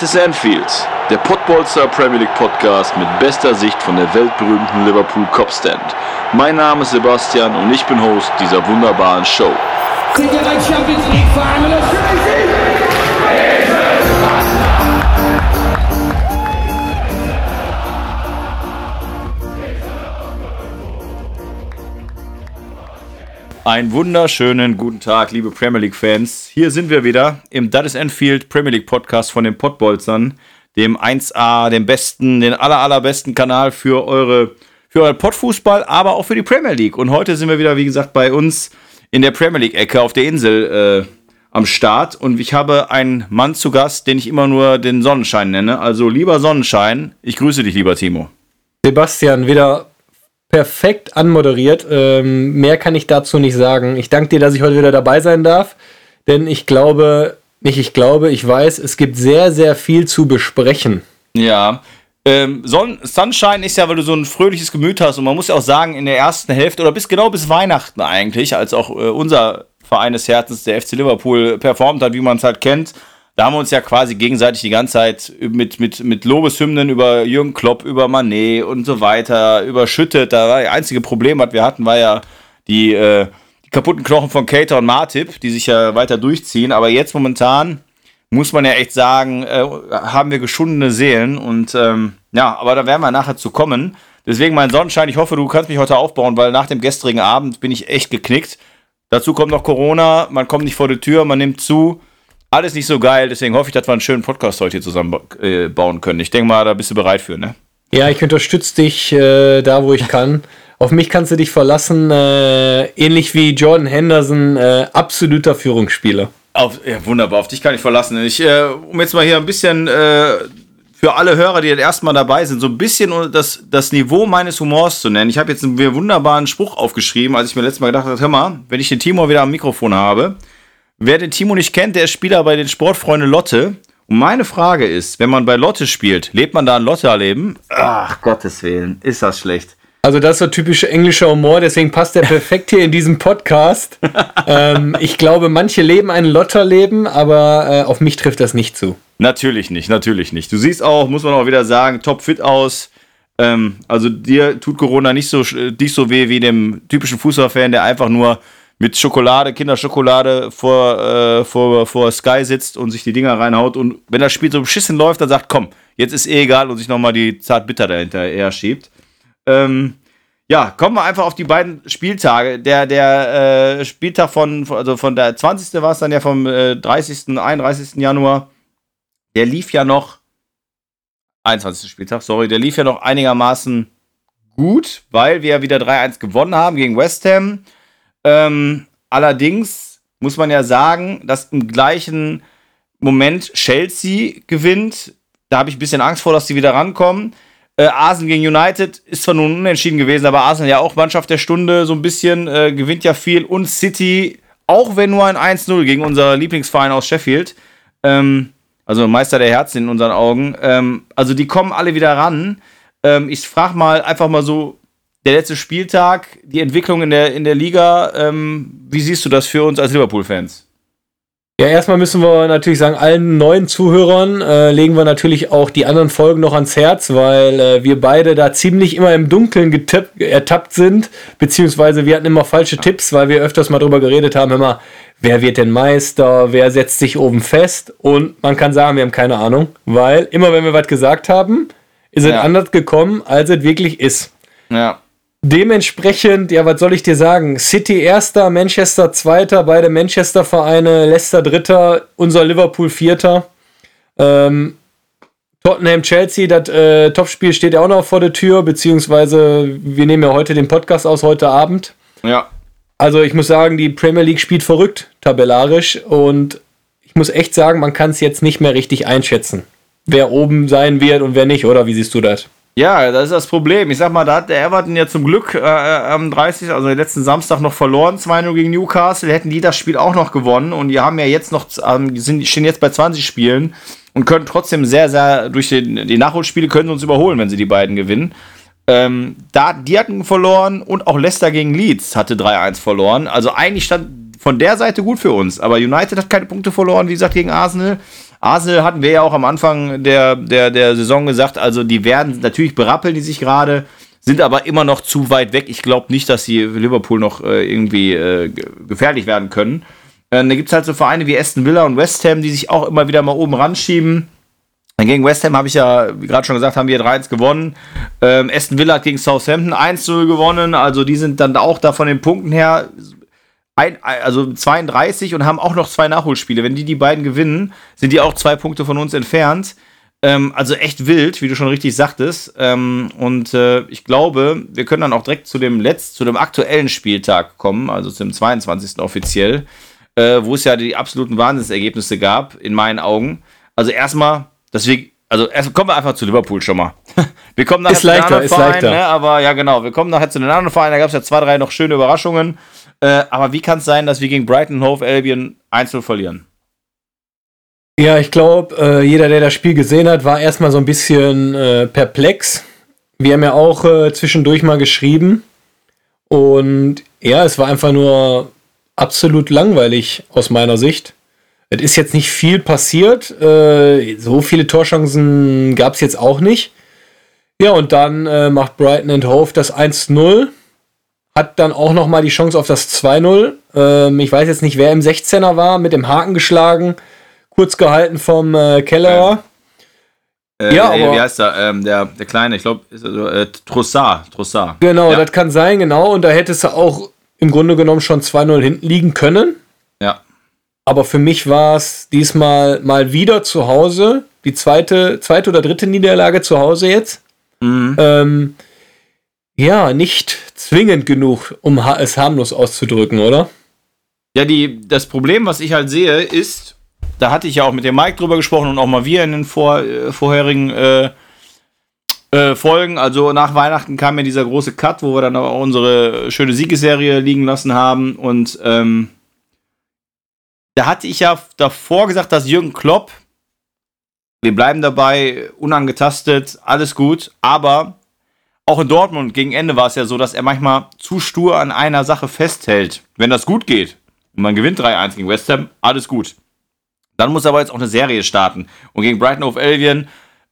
Ist Anfield, der Podbolster Premier League Podcast mit bester Sicht von der weltberühmten Liverpool Copstand. Mein Name ist Sebastian und ich bin Host dieser wunderbaren Show. Einen wunderschönen guten Tag, liebe Premier League Fans. Hier sind wir wieder im is Enfield Premier League Podcast von den Podbolzern, dem 1A, dem besten, den aller, allerbesten Kanal für eure für euren Podfußball, aber auch für die Premier League. Und heute sind wir wieder, wie gesagt, bei uns in der Premier League Ecke auf der Insel äh, am Start und ich habe einen Mann zu Gast, den ich immer nur den Sonnenschein nenne. Also lieber Sonnenschein, ich grüße dich, lieber Timo. Sebastian, wieder perfekt anmoderiert. Ähm, mehr kann ich dazu nicht sagen. Ich danke dir, dass ich heute wieder dabei sein darf, denn ich glaube, nicht ich glaube, ich weiß, es gibt sehr, sehr viel zu besprechen. Ja. Ähm, Son Sunshine ist ja, weil du so ein fröhliches Gemüt hast und man muss ja auch sagen, in der ersten Hälfte oder bis genau bis Weihnachten eigentlich, als auch äh, unser Verein des Herzens, der FC Liverpool, performt hat, wie man es halt kennt, da haben wir uns ja quasi gegenseitig die ganze Zeit mit, mit, mit Lobeshymnen über Jürgen Klopp, über Manet und so weiter überschüttet. Da war das einzige Problem, was wir hatten, war ja die, äh, die kaputten Knochen von Cater und Martip, die sich ja weiter durchziehen. Aber jetzt momentan muss man ja echt sagen, äh, haben wir geschundene Seelen. Und ähm, ja, aber da werden wir nachher zu kommen. Deswegen mein Sonnenschein, ich hoffe, du kannst mich heute aufbauen, weil nach dem gestrigen Abend bin ich echt geknickt. Dazu kommt noch Corona, man kommt nicht vor die Tür, man nimmt zu alles nicht so geil, deswegen hoffe ich, dass wir einen schönen Podcast heute hier zusammen äh, bauen können. Ich denke mal, da bist du bereit für, ne? Ja, ich unterstütze dich äh, da, wo ich kann. Auf mich kannst du dich verlassen, äh, ähnlich wie Jordan Henderson, äh, absoluter Führungsspieler. Auf, ja, wunderbar, auf dich kann ich verlassen. Ich, äh, um jetzt mal hier ein bisschen äh, für alle Hörer, die jetzt erstmal dabei sind, so ein bisschen das, das Niveau meines Humors zu nennen. Ich habe jetzt einen wunderbaren Spruch aufgeschrieben, als ich mir letztes Mal gedacht habe, hör mal, wenn ich den Timo wieder am Mikrofon habe, Wer den Timo nicht kennt, der ist Spieler bei den Sportfreunde Lotte. Und meine Frage ist, wenn man bei Lotte spielt, lebt man da ein Lotte-Leben? Ach, Gottes Willen, ist das schlecht. Also das ist so typischer englischer Humor, deswegen passt der perfekt hier in diesem Podcast. ähm, ich glaube, manche leben ein Lotterleben, aber äh, auf mich trifft das nicht zu. Natürlich nicht, natürlich nicht. Du siehst auch, muss man auch wieder sagen, topfit aus. Ähm, also dir tut Corona nicht so, nicht so weh wie dem typischen Fußballfan, der einfach nur mit Schokolade, Kinderschokolade vor, äh, vor, vor Sky sitzt und sich die Dinger reinhaut und wenn das Spiel so beschissen läuft, dann sagt, komm, jetzt ist eh egal und sich nochmal die Zartbitter dahinter eher schiebt. Ähm, ja, kommen wir einfach auf die beiden Spieltage. Der, der äh, Spieltag von, also von der 20. war es dann ja vom äh, 30., 31. Januar. Der lief ja noch, 21. Spieltag, sorry, der lief ja noch einigermaßen gut, weil wir wieder 3-1 gewonnen haben gegen West Ham. Ähm, allerdings muss man ja sagen, dass im gleichen Moment Chelsea gewinnt. Da habe ich ein bisschen Angst vor, dass die wieder rankommen. Äh, Arsenal gegen United ist zwar nun unentschieden gewesen, aber Arsenal ja auch Mannschaft der Stunde so ein bisschen, äh, gewinnt ja viel. Und City, auch wenn nur ein 1-0 gegen unser Lieblingsverein aus Sheffield. Ähm, also Meister der Herzen in unseren Augen. Ähm, also die kommen alle wieder ran. Ähm, ich frage mal einfach mal so der letzte Spieltag, die Entwicklung in der, in der Liga, ähm, wie siehst du das für uns als Liverpool-Fans? Ja, erstmal müssen wir natürlich sagen, allen neuen Zuhörern äh, legen wir natürlich auch die anderen Folgen noch ans Herz, weil äh, wir beide da ziemlich immer im Dunkeln getippt, ertappt sind, beziehungsweise wir hatten immer falsche Tipps, weil wir öfters mal drüber geredet haben, immer, wer wird denn Meister, wer setzt sich oben fest und man kann sagen, wir haben keine Ahnung, weil immer wenn wir was gesagt haben, ist ja. es anders gekommen, als es wirklich ist. Ja. Dementsprechend, ja, was soll ich dir sagen? City erster, Manchester zweiter, beide Manchester-Vereine, Leicester dritter, unser Liverpool vierter. Ähm, Tottenham Chelsea, das äh, Topspiel steht ja auch noch vor der Tür, beziehungsweise wir nehmen ja heute den Podcast aus, heute Abend. Ja. Also ich muss sagen, die Premier League spielt verrückt, tabellarisch. Und ich muss echt sagen, man kann es jetzt nicht mehr richtig einschätzen, wer oben sein wird und wer nicht, oder wie siehst du das? Ja, das ist das Problem. Ich sag mal, da hat der Everton ja zum Glück äh, äh am 30., also letzten Samstag noch verloren, 2-0 gegen Newcastle. Hätten die das Spiel auch noch gewonnen und die haben ja jetzt noch, ähm, sind, stehen jetzt bei 20 Spielen und können trotzdem sehr, sehr, durch den, die Nachholspiele können sie uns überholen, wenn sie die beiden gewinnen. Ähm, da, die hatten verloren und auch Leicester gegen Leeds hatte 3-1 verloren. Also eigentlich stand von der Seite gut für uns. Aber United hat keine Punkte verloren, wie gesagt, gegen Arsenal. Arsenal hatten wir ja auch am Anfang der, der, der Saison gesagt, also die werden, natürlich berappeln die sich gerade, sind aber immer noch zu weit weg. Ich glaube nicht, dass sie Liverpool noch äh, irgendwie äh, gefährlich werden können. Äh, da gibt es halt so Vereine wie Aston Villa und West Ham, die sich auch immer wieder mal oben ranschieben. Gegen West Ham habe ich ja, wie gerade schon gesagt, haben wir 3-1 gewonnen. Ähm, Aston Villa hat gegen Southampton 1-0 gewonnen. Also die sind dann auch da von den Punkten her ein, also 32 und haben auch noch zwei Nachholspiele. Wenn die die beiden gewinnen, sind die auch zwei Punkte von uns entfernt. Ähm, also echt wild, wie du schon richtig sagtest. Ähm, und äh, ich glaube, wir können dann auch direkt zu dem letzten, zu dem aktuellen Spieltag kommen, also zum 22. offiziell, äh, wo es ja die absoluten Wahnsinnsergebnisse gab, in meinen Augen. Also erstmal, deswegen, also erst kommen wir einfach zu Liverpool schon mal. Wir kommen nachher ist zu den leichter, anderen Vereinen, ne? aber ja genau, wir kommen nachher zu den anderen Vereinen, da gab es ja zwei, drei noch schöne Überraschungen. Äh, aber wie kann es sein, dass wir gegen Brighton Hove Albion 1 verlieren? Ja, ich glaube, äh, jeder, der das Spiel gesehen hat, war erstmal so ein bisschen äh, perplex. Wir haben ja auch äh, zwischendurch mal geschrieben. Und ja, es war einfach nur absolut langweilig aus meiner Sicht. Es ist jetzt nicht viel passiert. Äh, so viele Torchancen gab es jetzt auch nicht. Ja, und dann äh, macht Brighton and Hove das 1-0 hat dann auch noch mal die Chance auf das 2-0. Ähm, ich weiß jetzt nicht, wer im 16er war, mit dem Haken geschlagen, kurz gehalten vom äh, Kellerer. Äh, ja, aber, wie heißt der? Ähm, der, der Kleine, ich glaube, äh, Trossard, Trossard. Genau, ja. das kann sein, genau. Und da hättest du auch im Grunde genommen schon 2-0 hinten liegen können. Ja. Aber für mich war es diesmal mal wieder zu Hause. Die zweite, zweite oder dritte Niederlage zu Hause jetzt. Mhm. Ähm, ja, nicht zwingend genug, um es harmlos auszudrücken, oder? Ja, die, das Problem, was ich halt sehe, ist, da hatte ich ja auch mit dem Mike drüber gesprochen und auch mal wir in den vor, äh, vorherigen äh, äh, Folgen. Also nach Weihnachten kam ja dieser große Cut, wo wir dann auch unsere schöne Siegesserie liegen lassen haben. Und ähm, da hatte ich ja davor gesagt, dass Jürgen Klopp, wir bleiben dabei, unangetastet, alles gut, aber auch in Dortmund gegen Ende war es ja so, dass er manchmal zu stur an einer Sache festhält. Wenn das gut geht und man gewinnt 3-1 gegen West Ham, alles gut. Dann muss er aber jetzt auch eine Serie starten. Und gegen Brighton of Albion,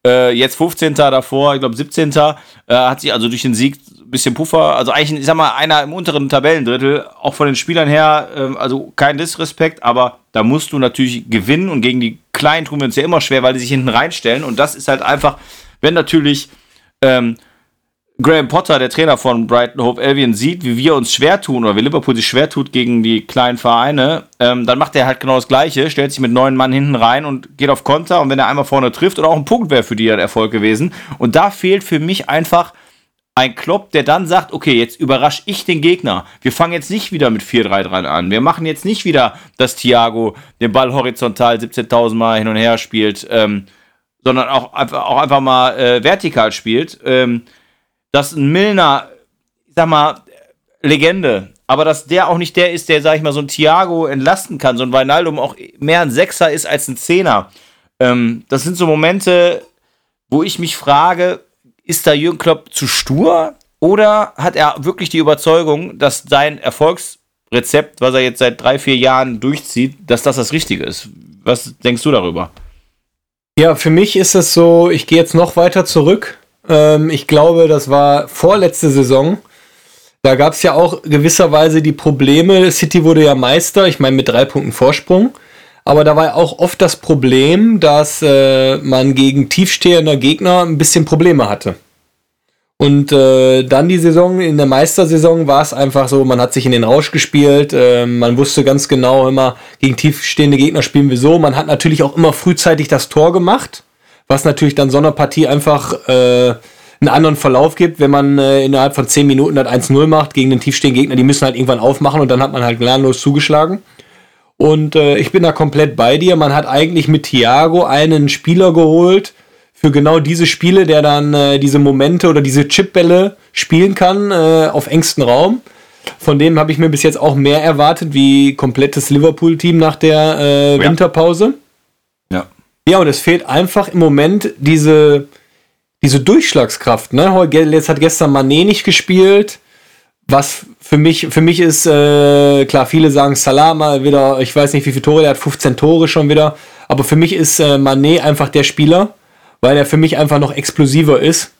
äh, jetzt 15. davor, ich glaube 17. Äh, hat sich also durch den Sieg bisschen Puffer, also eigentlich, ich sag mal, einer im unteren Tabellendrittel, auch von den Spielern her, äh, also kein Disrespekt, aber da musst du natürlich gewinnen und gegen die Kleinen tun wir uns ja immer schwer, weil die sich hinten reinstellen. Und das ist halt einfach, wenn natürlich ähm, Graham Potter, der Trainer von Brighton Hove Albion, sieht, wie wir uns schwer tun oder wie Liverpool sich schwer tut gegen die kleinen Vereine, ähm, dann macht er halt genau das Gleiche, stellt sich mit neun Mann hinten rein und geht auf Konter. Und wenn er einmal vorne trifft oder auch ein Punkt wäre für die ein Erfolg gewesen. Und da fehlt für mich einfach ein Klopp, der dann sagt, okay, jetzt überrasche ich den Gegner. Wir fangen jetzt nicht wieder mit 4-3-3 an. Wir machen jetzt nicht wieder, dass Thiago den Ball horizontal 17.000 Mal hin und her spielt, ähm, sondern auch, auch einfach mal äh, vertikal spielt. Ähm, dass ein Milner, ich sag mal, Legende, aber dass der auch nicht der ist, der, sag ich mal, so ein Thiago entlasten kann, so ein Weinaldum auch mehr ein Sechser ist als ein Zehner. Ähm, das sind so Momente, wo ich mich frage, ist da Jürgen Klopp zu stur oder hat er wirklich die Überzeugung, dass sein Erfolgsrezept, was er jetzt seit drei, vier Jahren durchzieht, dass das das Richtige ist? Was denkst du darüber? Ja, für mich ist es so, ich gehe jetzt noch weiter zurück. Ähm, ich glaube, das war vorletzte Saison. Da gab es ja auch gewisserweise die Probleme. City wurde ja Meister, ich meine mit drei Punkten Vorsprung. Aber da war auch oft das Problem, dass äh, man gegen tiefstehende Gegner ein bisschen Probleme hatte. Und äh, dann die Saison, in der Meistersaison war es einfach so, man hat sich in den Rausch gespielt, äh, man wusste ganz genau immer, gegen tiefstehende Gegner spielen wir so. Man hat natürlich auch immer frühzeitig das Tor gemacht was natürlich dann so einer Partie einfach äh, einen anderen Verlauf gibt, wenn man äh, innerhalb von 10 Minuten das 1-0 macht gegen den tiefstehenden Gegner, die müssen halt irgendwann aufmachen und dann hat man halt gnadenlos zugeschlagen. Und äh, ich bin da komplett bei dir. Man hat eigentlich mit Thiago einen Spieler geholt für genau diese Spiele, der dann äh, diese Momente oder diese Chipbälle spielen kann äh, auf engstem Raum. Von dem habe ich mir bis jetzt auch mehr erwartet wie komplettes Liverpool-Team nach der äh, Winterpause. Ja. Ja, und es fehlt einfach im Moment diese, diese Durchschlagskraft. Ne? Jetzt hat gestern Mané nicht gespielt. Was für mich, für mich ist, äh, klar, viele sagen Salah mal wieder, ich weiß nicht, wie viele Tore, er hat 15 Tore schon wieder. Aber für mich ist äh, Manet einfach der Spieler, weil er für mich einfach noch explosiver ist.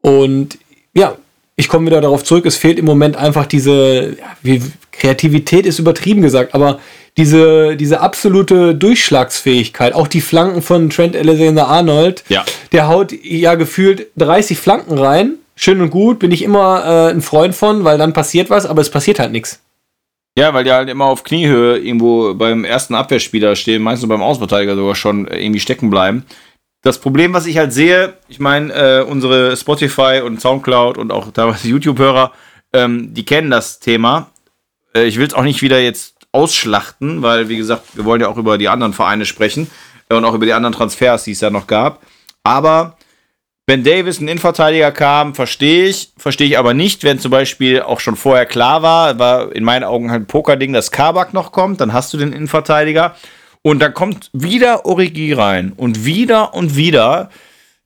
Und ja, ich komme wieder darauf zurück, es fehlt im Moment einfach diese, ja, wie, Kreativität ist übertrieben gesagt, aber diese, diese absolute Durchschlagsfähigkeit, auch die Flanken von Trent Alexander-Arnold, Ja. der haut ja gefühlt 30 Flanken rein. Schön und gut, bin ich immer äh, ein Freund von, weil dann passiert was, aber es passiert halt nichts. Ja, weil die halt immer auf Kniehöhe irgendwo beim ersten Abwehrspieler stehen, meistens beim Außenverteidiger sogar schon irgendwie stecken bleiben. Das Problem, was ich halt sehe, ich meine, äh, unsere Spotify und Soundcloud und auch teilweise YouTube-Hörer, ähm, die kennen das Thema. Äh, ich will es auch nicht wieder jetzt ausschlachten, weil, wie gesagt, wir wollen ja auch über die anderen Vereine sprechen äh, und auch über die anderen Transfers, die es ja noch gab. Aber wenn Davis ein Innenverteidiger kam, verstehe ich, verstehe ich aber nicht, wenn zum Beispiel auch schon vorher klar war, war in meinen Augen halt ein Pokerding, dass Kabak noch kommt, dann hast du den Innenverteidiger. Und dann kommt wieder Origi rein und wieder und wieder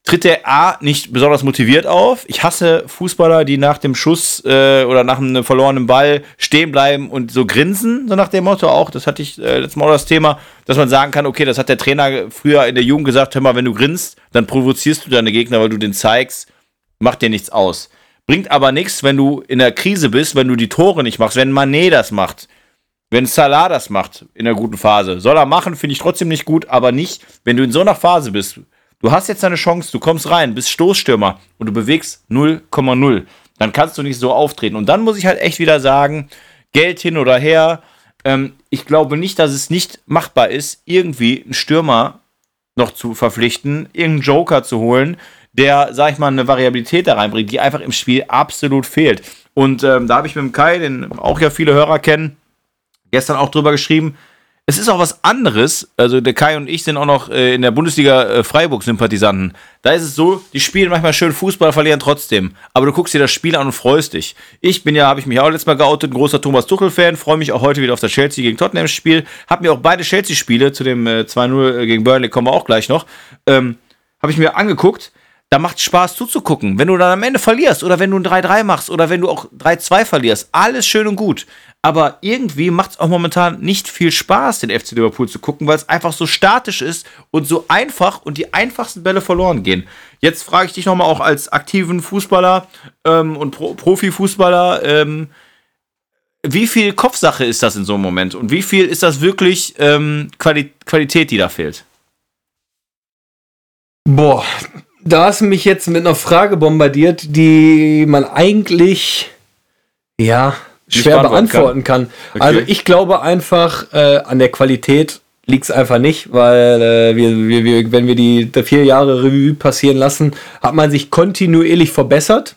tritt der A nicht besonders motiviert auf. Ich hasse Fußballer, die nach dem Schuss äh, oder nach einem verlorenen Ball stehen bleiben und so grinsen, so nach dem Motto auch. Das hatte ich äh, letztes Mal auch das Thema, dass man sagen kann, okay, das hat der Trainer früher in der Jugend gesagt, hör mal, wenn du grinst, dann provozierst du deine Gegner, weil du den zeigst, macht dir nichts aus. Bringt aber nichts, wenn du in der Krise bist, wenn du die Tore nicht machst, wenn Manet das macht, wenn Salah das macht in der guten Phase. Soll er machen, finde ich trotzdem nicht gut, aber nicht, wenn du in so einer Phase bist. Du hast jetzt deine Chance, du kommst rein, bist Stoßstürmer und du bewegst 0,0. Dann kannst du nicht so auftreten. Und dann muss ich halt echt wieder sagen, Geld hin oder her. Ähm, ich glaube nicht, dass es nicht machbar ist, irgendwie einen Stürmer noch zu verpflichten, irgendeinen Joker zu holen, der, sag ich mal, eine Variabilität da reinbringt, die einfach im Spiel absolut fehlt. Und ähm, da habe ich mit dem Kai, den auch ja viele Hörer kennen, gestern auch drüber geschrieben. Es ist auch was anderes. Also der Kai und ich sind auch noch äh, in der Bundesliga äh, Freiburg-Sympathisanten. Da ist es so, die spielen manchmal schön Fußball, verlieren trotzdem. Aber du guckst dir das Spiel an und freust dich. Ich bin ja, habe ich mich auch letztes Mal geoutet, ein großer Thomas Tuchel-Fan. Freue mich auch heute wieder auf das Chelsea gegen Tottenham-Spiel. Hab mir auch beide Chelsea-Spiele, zu dem äh, 2-0 gegen Burnley kommen wir auch gleich noch, ähm, habe ich mir angeguckt da macht Spaß zuzugucken. Wenn du dann am Ende verlierst oder wenn du ein 3-3 machst oder wenn du auch 3-2 verlierst, alles schön und gut. Aber irgendwie macht es auch momentan nicht viel Spaß, den FC Liverpool zu gucken, weil es einfach so statisch ist und so einfach und die einfachsten Bälle verloren gehen. Jetzt frage ich dich nochmal auch als aktiven Fußballer ähm, und Pro Profifußballer, ähm, wie viel Kopfsache ist das in so einem Moment und wie viel ist das wirklich ähm, Quali Qualität, die da fehlt? Boah, da hast du mich jetzt mit einer Frage bombardiert, die man eigentlich, ja, schwer beantworten beantworten kann. Okay. Also ich glaube einfach, äh, an der Qualität liegt es einfach nicht, weil äh, wir, wir, wir, wenn wir die, die vier Jahre Revue passieren lassen, hat man sich kontinuierlich verbessert.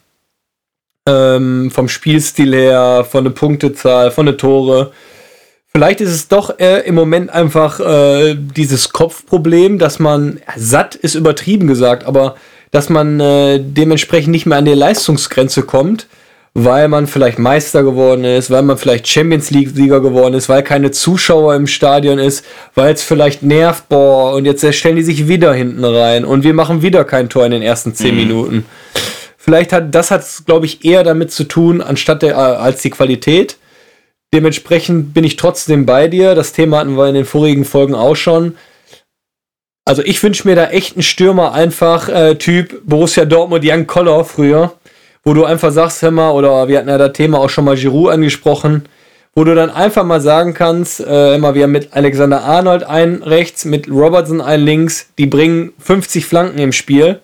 Ähm, vom Spielstil her, von der Punktezahl, von der Tore. Vielleicht ist es doch äh, im Moment einfach äh, dieses Kopfproblem, dass man satt ist übertrieben gesagt, aber dass man äh, dementsprechend nicht mehr an die Leistungsgrenze kommt, weil man vielleicht Meister geworden ist, weil man vielleicht Champions League Sieger geworden ist, weil keine Zuschauer im Stadion ist, weil es vielleicht nervt, boah, und jetzt stellen die sich wieder hinten rein und wir machen wieder kein Tor in den ersten zehn Minuten. Vielleicht hat das hat glaube ich eher damit zu tun, anstatt der äh, als die Qualität. Dementsprechend bin ich trotzdem bei dir. Das Thema hatten wir in den vorigen Folgen auch schon. Also ich wünsche mir da echt einen Stürmer einfach, äh, Typ Borussia Dortmund, Jan Koller früher, wo du einfach sagst, hör mal, oder wir hatten ja das Thema auch schon mal Giroud angesprochen, wo du dann einfach mal sagen kannst, äh, immer wir haben mit Alexander Arnold einen rechts, mit Robertson einen links, die bringen 50 Flanken im Spiel,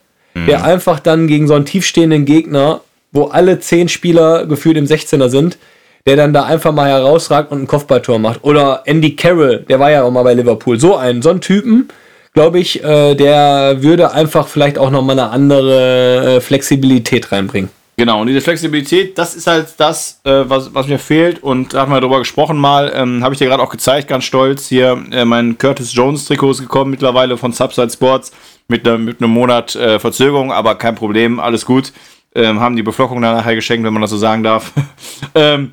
der einfach dann gegen so einen tiefstehenden Gegner, wo alle 10 Spieler gefühlt im 16er sind, der dann da einfach mal herausragt und ein Kopfballtor macht. Oder Andy Carroll, der war ja auch mal bei Liverpool. So einen, so einen Typen, glaube ich, äh, der würde einfach vielleicht auch nochmal eine andere äh, Flexibilität reinbringen. Genau, und diese Flexibilität, das ist halt das, äh, was, was mir fehlt. Und da haben wir drüber gesprochen mal. Ähm, Habe ich dir gerade auch gezeigt, ganz stolz. Hier äh, mein Curtis Jones Trikot ist gekommen mittlerweile von Subside Sports mit, ne, mit einem Monat äh, Verzögerung, aber kein Problem, alles gut. Ähm, haben die Beflockung nachher geschenkt, wenn man das so sagen darf. ähm,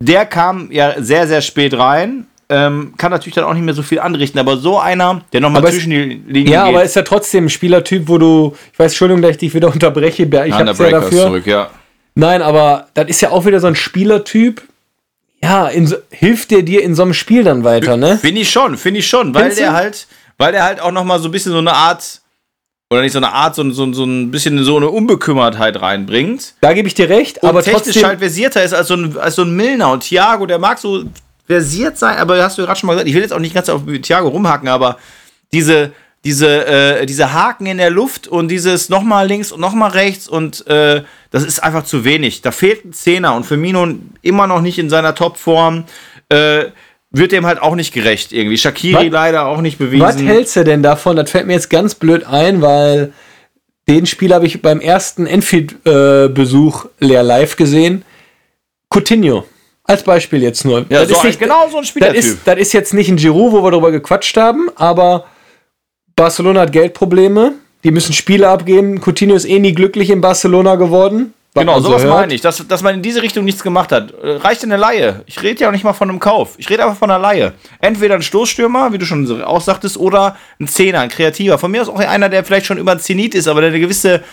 der kam ja sehr, sehr spät rein. Ähm, kann natürlich dann auch nicht mehr so viel anrichten, aber so einer, der nochmal zwischen die Linien Ja, geht. aber ist ja trotzdem ein Spielertyp, wo du, ich weiß, Entschuldigung, dass ich dich wieder unterbreche, ich der hab's ja dafür. zurück, ja. Nein, aber das ist ja auch wieder so ein Spielertyp. ja, so, hilft der dir in so einem Spiel dann weiter, ne? Finde ich schon, finde ich schon, weil der halt, weil der halt auch nochmal so ein bisschen so eine Art, oder nicht so eine Art, so, so, so ein bisschen so eine Unbekümmertheit reinbringt. Da gebe ich dir recht, und aber technisch trotzdem halt versierter ist als so ein, als so ein Milner und Thiago, der mag so versiert sein, aber hast du gerade schon mal gesagt, ich will jetzt auch nicht ganz auf Thiago rumhacken, aber diese, diese, äh, diese Haken in der Luft und dieses nochmal links und nochmal rechts und äh, das ist einfach zu wenig. Da fehlt ein Zehner und Firmino immer noch nicht in seiner Topform. Äh, wird dem halt auch nicht gerecht irgendwie. Shakiri was, leider auch nicht bewiesen. Was hältst du denn davon? Das fällt mir jetzt ganz blöd ein, weil den Spiel habe ich beim ersten Enfield-Besuch äh, leer live gesehen. Coutinho. Als Beispiel jetzt nur. Ja, das so ist nicht, genau so ein Spielertyp. Das ist, das ist jetzt nicht ein Giroud, wo wir darüber gequatscht haben, aber Barcelona hat Geldprobleme. Die müssen Spiele abgeben. Coutinho ist eh nie glücklich in Barcelona geworden. Genau, sowas so meine ich, dass, dass man in diese Richtung nichts gemacht hat. Äh, reicht eine Laie. Ich rede ja auch nicht mal von einem Kauf. Ich rede einfach von einer Laie. Entweder ein Stoßstürmer, wie du schon auch sagtest, oder ein Zehner, ein Kreativer. Von mir aus auch einer, der vielleicht schon über Zenit ist, aber der eine gewisse,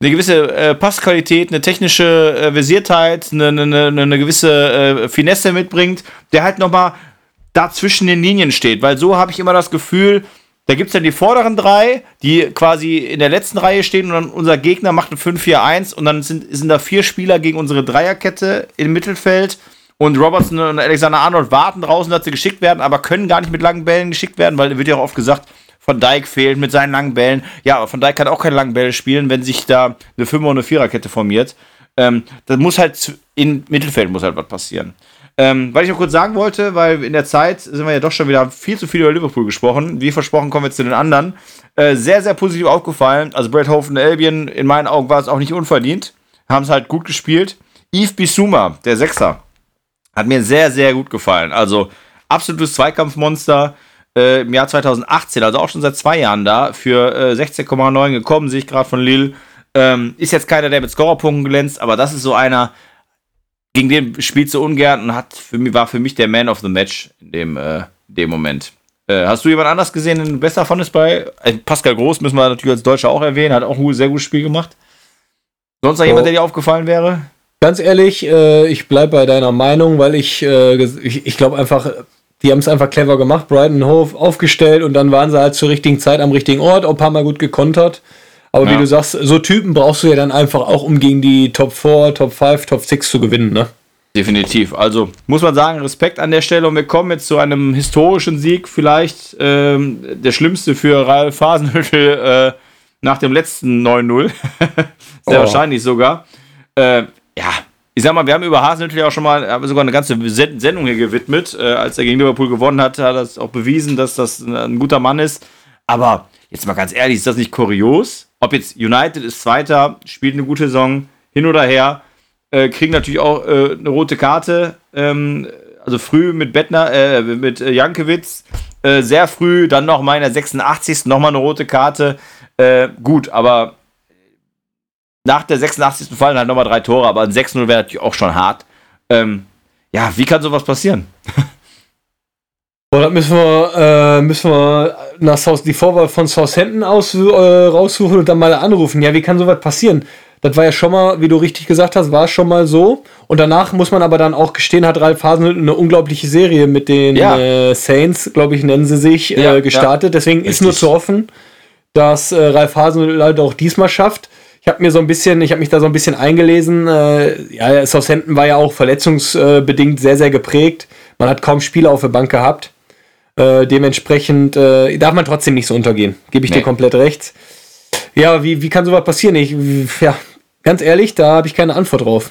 eine gewisse äh, Passqualität, eine technische äh, Versiertheit, eine, eine, eine gewisse äh, Finesse mitbringt, der halt nochmal da zwischen den Linien steht. Weil so habe ich immer das Gefühl, da gibt es dann die vorderen drei, die quasi in der letzten Reihe stehen und dann unser Gegner macht ein 5-4-1 und dann sind, sind da vier Spieler gegen unsere Dreierkette im Mittelfeld und Robertson und Alexander Arnold warten draußen, dass sie geschickt werden, aber können gar nicht mit langen Bällen geschickt werden, weil wird ja auch oft gesagt, Von Dijk fehlt mit seinen langen Bällen. Ja, aber Von Dijk kann auch keine langen Bälle spielen, wenn sich da eine Fünfer- und eine Viererkette formiert. Ähm, das muss halt im Mittelfeld muss halt was passieren. Ähm, weil ich noch kurz sagen wollte, weil in der Zeit sind wir ja doch schon wieder viel zu viel über Liverpool gesprochen. Wie versprochen kommen wir zu den anderen. Äh, sehr, sehr positiv aufgefallen. Also Brad Hope und Albion, in meinen Augen war es auch nicht unverdient. Haben es halt gut gespielt. Yves Bissouma, der Sechser, hat mir sehr, sehr gut gefallen. Also absolutes Zweikampfmonster. Äh, Im Jahr 2018, also auch schon seit zwei Jahren da, für äh, 16,9 gekommen, sehe ich gerade von Lille. Ähm, ist jetzt keiner, der mit Scorerpunkten glänzt, aber das ist so einer, gegen den spielst du ungern und hat für mich, war für mich der Man of the Match in dem, äh, dem Moment. Äh, hast du jemand anders gesehen, den du besser fandest bei? Äh, Pascal Groß müssen wir natürlich als Deutscher auch erwähnen, hat auch ein sehr gutes Spiel gemacht. Sonst noch jemand, der dir aufgefallen wäre? Ganz ehrlich, äh, ich bleibe bei deiner Meinung, weil ich, ich, glaube einfach, die haben es einfach clever gemacht, Brighton Hove aufgestellt und dann waren sie halt zur richtigen Zeit am richtigen Ort, auch ein paar Mal gut gekontert. Aber ja. wie du sagst, so Typen brauchst du ja dann einfach auch, um gegen die Top 4, Top 5, Top 6 zu gewinnen, ne? Definitiv. Also muss man sagen, Respekt an der Stelle. Und wir kommen jetzt zu einem historischen Sieg, vielleicht ähm, der schlimmste für Ralf Hasenhüttl äh, nach dem letzten 9-0. Sehr oh. wahrscheinlich sogar. Äh, ja, ich sag mal, wir haben über Hasenhüttl ja auch schon mal haben sogar eine ganze Sendung hier gewidmet. Äh, als er gegen Liverpool gewonnen hat, hat er das auch bewiesen, dass das ein guter Mann ist. Aber jetzt mal ganz ehrlich, ist das nicht kurios? ob jetzt United ist Zweiter, spielt eine gute Saison, hin oder her, äh, kriegen natürlich auch äh, eine rote Karte. Ähm, also früh mit Bettner, äh, mit äh, Jankiewicz, äh, sehr früh, dann noch mal in der 86. nochmal eine rote Karte. Äh, gut, aber nach der 86. fallen halt nochmal drei Tore, aber ein 6-0 wäre natürlich auch schon hart. Ähm, ja, wie kann sowas passieren? Boah, das müssen wir, äh, müssen wir nach South, die Vorwahl von Southampton aus, äh, raussuchen und dann mal anrufen. Ja, wie kann sowas passieren? Das war ja schon mal, wie du richtig gesagt hast, war schon mal so. Und danach muss man aber dann auch gestehen, hat Ralf Hasenhüttl eine unglaubliche Serie mit den ja. äh, Saints, glaube ich, nennen sie sich, äh, ja, gestartet. Deswegen richtig. ist nur zu hoffen, dass äh, Ralf Hasenhüttl halt auch diesmal schafft. Ich habe mir so ein bisschen, ich habe mich da so ein bisschen eingelesen. Äh, ja, Southampton war ja auch verletzungsbedingt sehr, sehr geprägt. Man hat kaum Spiele auf der Bank gehabt. Äh, dementsprechend äh, darf man trotzdem nicht so untergehen. Gebe ich nee. dir komplett recht. Ja, wie, wie kann sowas passieren? Ich, ja, ganz ehrlich, da habe ich keine Antwort drauf.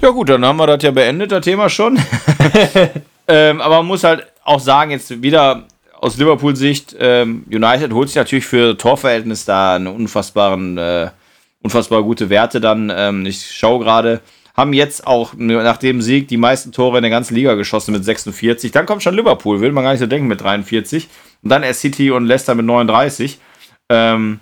Ja, gut, dann haben wir das ja beendet, das Thema schon. ähm, aber man muss halt auch sagen, jetzt wieder aus Liverpool-Sicht, ähm, United holt sich natürlich für Torverhältnis da eine unfassbaren, äh, unfassbar gute Werte dann. Ähm, ich schaue gerade, haben jetzt auch nach dem Sieg die meisten Tore in der ganzen Liga geschossen mit 46. Dann kommt schon Liverpool, will man gar nicht so denken, mit 43. Und dann erst City und Leicester mit 39. Ähm,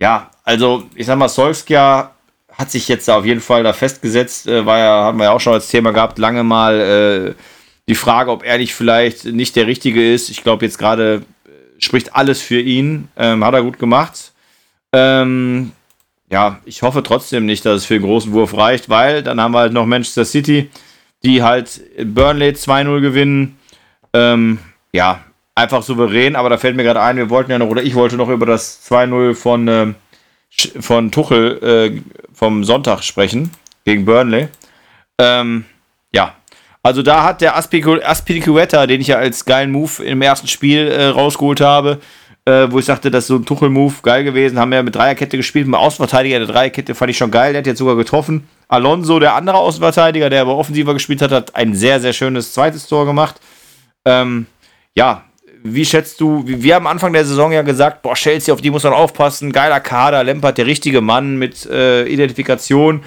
ja, also ich sag mal, Solskjaer hat sich jetzt auf jeden Fall da festgesetzt. Äh, war ja, haben wir ja auch schon als Thema gehabt, lange mal äh, die Frage, ob er nicht vielleicht nicht der Richtige ist. Ich glaube, jetzt gerade äh, spricht alles für ihn. Ähm, hat er gut gemacht. Ähm, ja, ich hoffe trotzdem nicht, dass es für den großen Wurf reicht, weil dann haben wir halt noch Manchester City, die halt Burnley 2-0 gewinnen. Ähm, ja, einfach souverän, aber da fällt mir gerade ein, wir wollten ja noch, oder ich wollte noch über das 2-0 von, äh, von Tuchel äh, vom Sonntag sprechen, gegen Burnley. Ähm, ja, also da hat der Aspilicueta, den ich ja als geilen Move im ersten Spiel äh, rausgeholt habe, äh, wo ich sagte, das ist so ein Tuchel-Move geil gewesen, haben wir mit Dreierkette gespielt, mit Außenverteidiger der Dreierkette fand ich schon geil, der hat jetzt sogar getroffen. Alonso, der andere Außenverteidiger, der aber offensiver gespielt hat, hat ein sehr, sehr schönes zweites Tor gemacht. Ähm, ja, wie schätzt du, wir haben Anfang der Saison ja gesagt, boah, Chelsea, auf die muss man aufpassen, geiler Kader, Lempert, der richtige Mann mit äh, Identifikation.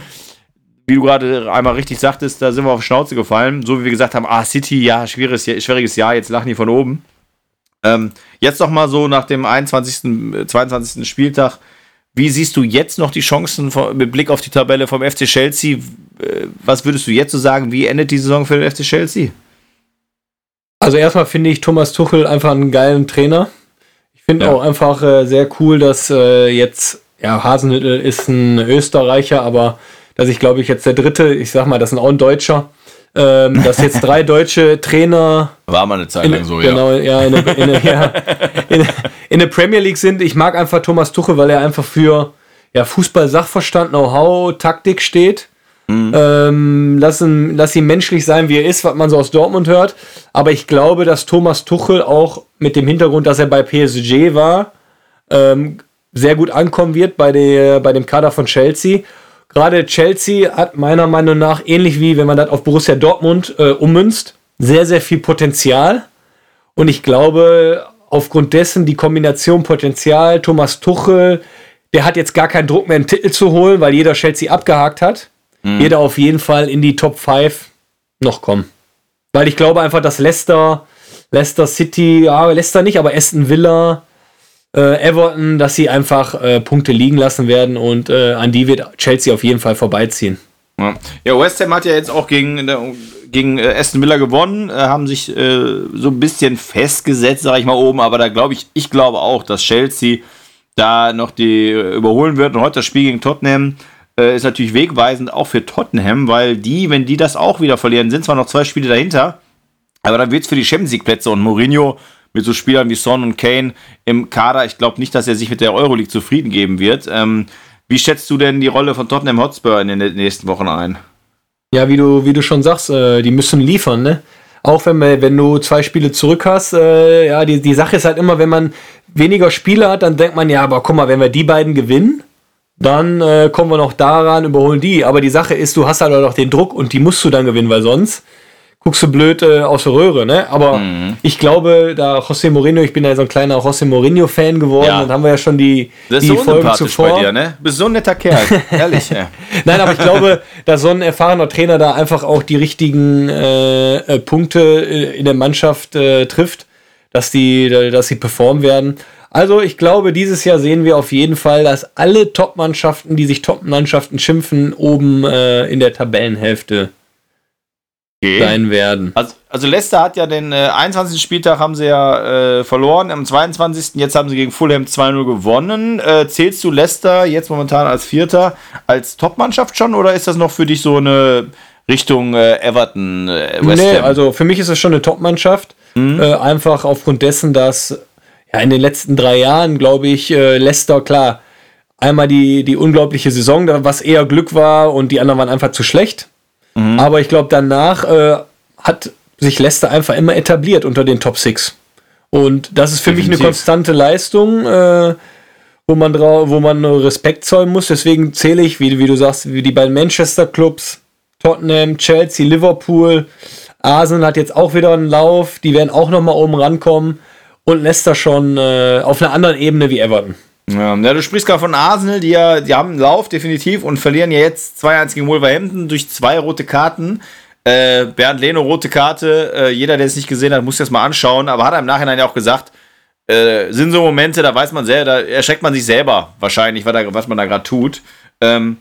Wie du gerade einmal richtig sagtest, da sind wir auf Schnauze gefallen. So wie wir gesagt haben, ah, City, ja, schwieriges, schwieriges Jahr, jetzt lachen die von oben. Ähm, jetzt noch mal so nach dem 21., 22. Spieltag, wie siehst du jetzt noch die Chancen mit Blick auf die Tabelle vom FC Chelsea? Äh, was würdest du jetzt so sagen, wie endet die Saison für den FC Chelsea? Also erstmal finde ich Thomas Tuchel einfach einen geilen Trainer. Ich finde ja. auch einfach äh, sehr cool, dass äh, jetzt, ja, Hasenhüttl ist ein Österreicher, aber dass ich glaube ich jetzt der dritte, ich sag mal, das ist auch ein Deutscher, ähm, dass jetzt drei deutsche Trainer. War mal eine Zeit lang so, genau, ja. in, in, ja, in, in der Premier League sind. Ich mag einfach Thomas Tuchel, weil er einfach für ja, Fußball-Sachverstand, Know-how, Taktik steht. Mhm. Ähm, lass, ihn, lass ihn menschlich sein, wie er ist, was man so aus Dortmund hört. Aber ich glaube, dass Thomas Tuchel auch mit dem Hintergrund, dass er bei PSG war, ähm, sehr gut ankommen wird bei, der, bei dem Kader von Chelsea. Gerade Chelsea hat meiner Meinung nach, ähnlich wie wenn man das auf Borussia Dortmund äh, ummünzt, sehr, sehr viel Potenzial. Und ich glaube, aufgrund dessen die Kombination Potenzial, Thomas Tuchel, der hat jetzt gar keinen Druck mehr, einen Titel zu holen, weil jeder Chelsea abgehakt hat mhm. wird er auf jeden Fall in die Top 5 noch kommen. Weil ich glaube einfach, dass Leicester, Leicester City, ja, Leicester nicht, aber Aston Villa, äh, Everton, dass sie einfach äh, Punkte liegen lassen werden und äh, an die wird Chelsea auf jeden Fall vorbeiziehen. Ja, West Ham hat ja jetzt auch gegen, äh, gegen äh, Aston Villa gewonnen, äh, haben sich so ein bisschen festgesetzt, sage ich mal oben, aber da glaube ich, ich glaube auch, dass Chelsea da noch die überholen wird. Und heute das Spiel gegen Tottenham äh, ist natürlich wegweisend auch für Tottenham, weil die, wenn die das auch wieder verlieren, sind zwar noch zwei Spiele dahinter, aber dann wird es für die Champions League Plätze. Und Mourinho mit so Spielern wie Son und Kane im Kader, ich glaube nicht, dass er sich mit der Euroleague zufrieden geben wird. Ähm, wie schätzt du denn die Rolle von Tottenham Hotspur in den nächsten Wochen ein? Ja, wie du, wie du schon sagst, äh, die müssen liefern, ne? Auch wenn, wenn du zwei Spiele zurück hast, äh, ja, die, die Sache ist halt immer, wenn man weniger Spiele hat, dann denkt man, ja, aber guck mal, wenn wir die beiden gewinnen, dann äh, kommen wir noch daran, überholen die. Aber die Sache ist, du hast halt auch den Druck und die musst du dann gewinnen, weil sonst guckst du blöd äh, aus der Röhre, ne? Aber mhm. ich glaube, da José Mourinho, ich bin ja so ein kleiner José Mourinho-Fan geworden, ja. dann haben wir ja schon die, das die so Folgen zuvor. Bei dir, ne? Bist so ein netter Kerl, ehrlich. Ja. Nein, aber ich glaube, dass so ein erfahrener Trainer da einfach auch die richtigen äh, äh Punkte äh, in der Mannschaft äh, trifft, dass die, dass sie performen werden. Also ich glaube, dieses Jahr sehen wir auf jeden Fall, dass alle Top-Mannschaften, die sich Top-Mannschaften schimpfen, oben äh, in der Tabellenhälfte okay. sein werden. Also, also, Leicester hat ja den äh, 21. Spieltag haben sie ja äh, verloren, am 22. Jetzt haben sie gegen Fulham 2-0 gewonnen. Äh, zählst du Leicester jetzt momentan als Vierter als Top-Mannschaft schon oder ist das noch für dich so eine Richtung äh, Everton, äh, West Nee, also für mich ist es schon eine Top-Mannschaft. Mhm. einfach aufgrund dessen, dass ja, in den letzten drei Jahren, glaube ich, äh, Leicester, klar, einmal die, die unglaubliche Saison, was eher Glück war und die anderen waren einfach zu schlecht. Mhm. Aber ich glaube, danach äh, hat sich Leicester einfach immer etabliert unter den Top 6. Und das ist für Definitiv. mich eine konstante Leistung, äh, wo, man wo man Respekt zollen muss. Deswegen zähle ich, wie, wie du sagst, wie die beiden Manchester-Clubs, Tottenham, Chelsea, Liverpool. Arsenal hat jetzt auch wieder einen Lauf. Die werden auch nochmal oben rankommen und Leicester schon äh, auf einer anderen Ebene wie Everton. Ja, du sprichst gerade von Arsenal, die ja, die haben einen Lauf definitiv und verlieren ja jetzt 2-1 gegen Wolverhampton durch zwei rote Karten. Äh, Bernd Leno, rote Karte. Äh, jeder, der es nicht gesehen hat, muss das mal anschauen. Aber hat er im Nachhinein ja auch gesagt, äh, sind so Momente, da weiß man sehr, da erschreckt man sich selber wahrscheinlich, was, da, was man da gerade tut. Ähm,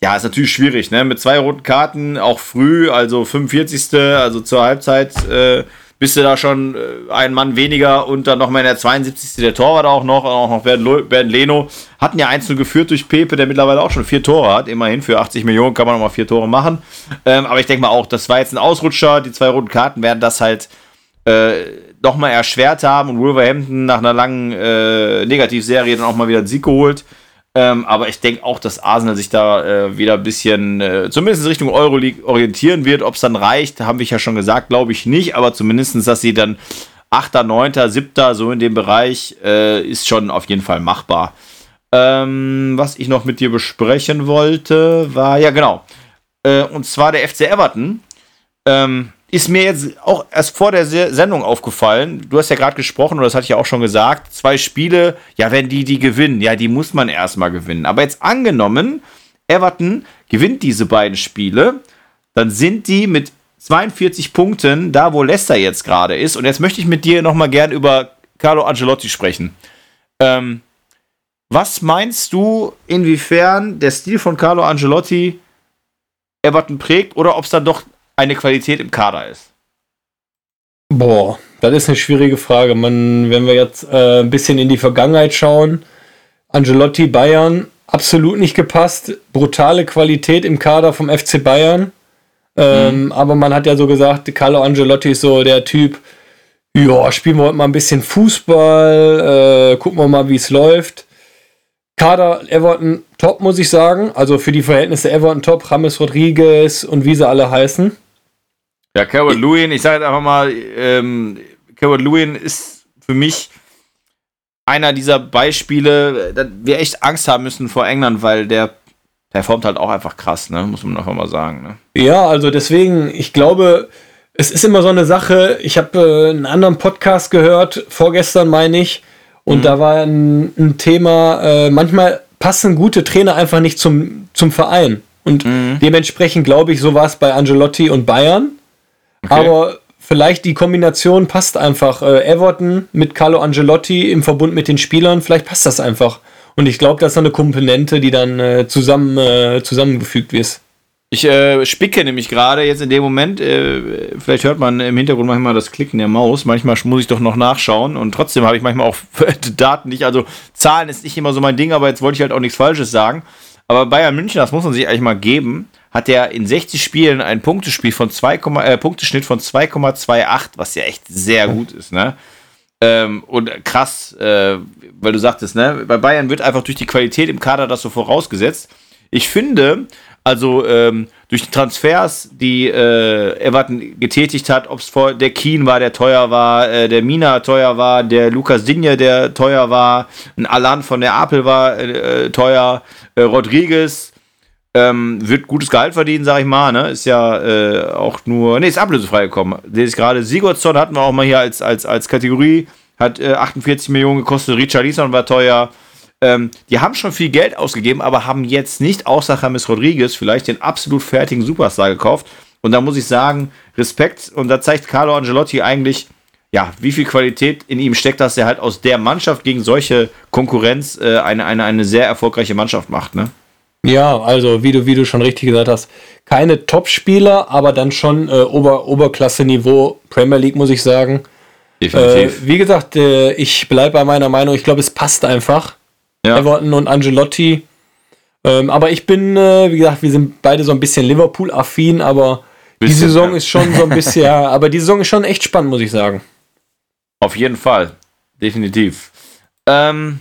ja, ist natürlich schwierig, ne? Mit zwei roten Karten, auch früh, also 45. also zur Halbzeit. Bist du da schon äh, ein Mann weniger und dann nochmal in der 72. der Torwart auch noch, auch noch Bernd Leno. Hatten ja einzeln geführt durch Pepe, der mittlerweile auch schon vier Tore hat. Immerhin für 80 Millionen kann man nochmal vier Tore machen. Ähm, aber ich denke mal auch, das war jetzt ein Ausrutscher. Die zwei roten Karten werden das halt äh, nochmal erschwert haben und Wolverhampton nach einer langen äh, Negativserie dann auch mal wieder einen Sieg geholt. Ähm, aber ich denke auch, dass Arsenal sich da äh, wieder ein bisschen, äh, zumindest in Richtung Euroleague orientieren wird. Ob es dann reicht, haben wir ja schon gesagt, glaube ich nicht. Aber zumindest, dass sie dann 8., 9., 7., so in dem Bereich, äh, ist schon auf jeden Fall machbar. Ähm, was ich noch mit dir besprechen wollte, war, ja genau, äh, und zwar der FC Everton. Ähm, ist mir jetzt auch erst vor der Sendung aufgefallen. Du hast ja gerade gesprochen, und das hatte ich ja auch schon gesagt. Zwei Spiele, ja, wenn die die gewinnen, ja, die muss man erstmal gewinnen. Aber jetzt angenommen, Everton gewinnt diese beiden Spiele, dann sind die mit 42 Punkten da, wo Leicester jetzt gerade ist. Und jetzt möchte ich mit dir nochmal gern über Carlo Angelotti sprechen. Ähm, was meinst du, inwiefern der Stil von Carlo Angelotti Everton prägt oder ob es dann doch eine Qualität im Kader ist? Boah, das ist eine schwierige Frage. Man, wenn wir jetzt äh, ein bisschen in die Vergangenheit schauen, Angelotti Bayern absolut nicht gepasst, brutale Qualität im Kader vom FC Bayern. Ähm, mhm. Aber man hat ja so gesagt, Carlo Angelotti ist so der Typ, ja, spielen wir heute mal ein bisschen Fußball, äh, gucken wir mal, wie es läuft. Kader Everton top, muss ich sagen. Also für die Verhältnisse Everton top, James Rodriguez und wie sie alle heißen. Ja, Carol Lewin, ich sage einfach mal, ähm, Carol Lewin ist für mich einer dieser Beispiele, da wir echt Angst haben müssen vor England, weil der performt halt auch einfach krass, ne? muss man einfach mal sagen. Ne? Ja, also deswegen, ich glaube, es ist immer so eine Sache. Ich habe äh, einen anderen Podcast gehört, vorgestern meine ich, und mhm. da war ein, ein Thema, äh, manchmal passen gute Trainer einfach nicht zum, zum Verein. Und mhm. dementsprechend glaube ich, so war es bei Angelotti und Bayern. Okay. Aber vielleicht die Kombination passt einfach. Äh, Everton mit Carlo Angelotti im Verbund mit den Spielern, vielleicht passt das einfach. Und ich glaube, das ist eine Komponente, die dann äh, zusammen, äh, zusammengefügt wird. Ich äh, spicke nämlich gerade jetzt in dem Moment, äh, vielleicht hört man im Hintergrund manchmal das Klicken der Maus, manchmal muss ich doch noch nachschauen und trotzdem habe ich manchmal auch Daten nicht, also Zahlen ist nicht immer so mein Ding, aber jetzt wollte ich halt auch nichts Falsches sagen. Aber Bayern München, das muss man sich eigentlich mal geben, hat er in 60 Spielen ein Punktespiel von 2, äh, Punkteschnitt von 2,28, was ja echt sehr gut ist, ne? Ähm, und krass, äh, weil du sagtest, ne, bei Bayern wird einfach durch die Qualität im Kader das so vorausgesetzt. Ich finde, also ähm, durch die Transfers, die äh, Everton getätigt hat, ob es vor der Keen war, der teuer war, äh, der Mina teuer war, der Lukas Dinje, der teuer war, ein Alan von der Apel war äh, teuer, äh, Rodriguez, ähm, wird gutes Gehalt verdienen, sag ich mal. Ne? Ist ja äh, auch nur. Ne, ist ablösefrei gekommen. Der ist gerade. Sigurdsson hatten wir auch mal hier als, als, als Kategorie. Hat äh, 48 Millionen gekostet. Richard Leeson war teuer. Ähm, die haben schon viel Geld ausgegeben, aber haben jetzt nicht außer James Rodriguez vielleicht den absolut fertigen Superstar gekauft. Und da muss ich sagen, Respekt. Und da zeigt Carlo Angelotti eigentlich, ja, wie viel Qualität in ihm steckt, dass er halt aus der Mannschaft gegen solche Konkurrenz äh, eine, eine, eine sehr erfolgreiche Mannschaft macht, ne? Ja, also wie du, wie du schon richtig gesagt hast, keine Top-Spieler, aber dann schon äh, Ober, Oberklasse-Niveau Premier League, muss ich sagen. Definitiv. Äh, wie gesagt, äh, ich bleibe bei meiner Meinung, ich glaube, es passt einfach. Ja. Everton und Angelotti. Ähm, aber ich bin, äh, wie gesagt, wir sind beide so ein bisschen Liverpool-affin, aber bisschen, die Saison ja. ist schon so ein bisschen, ja, aber die Saison ist schon echt spannend, muss ich sagen. Auf jeden Fall. Definitiv. Ähm,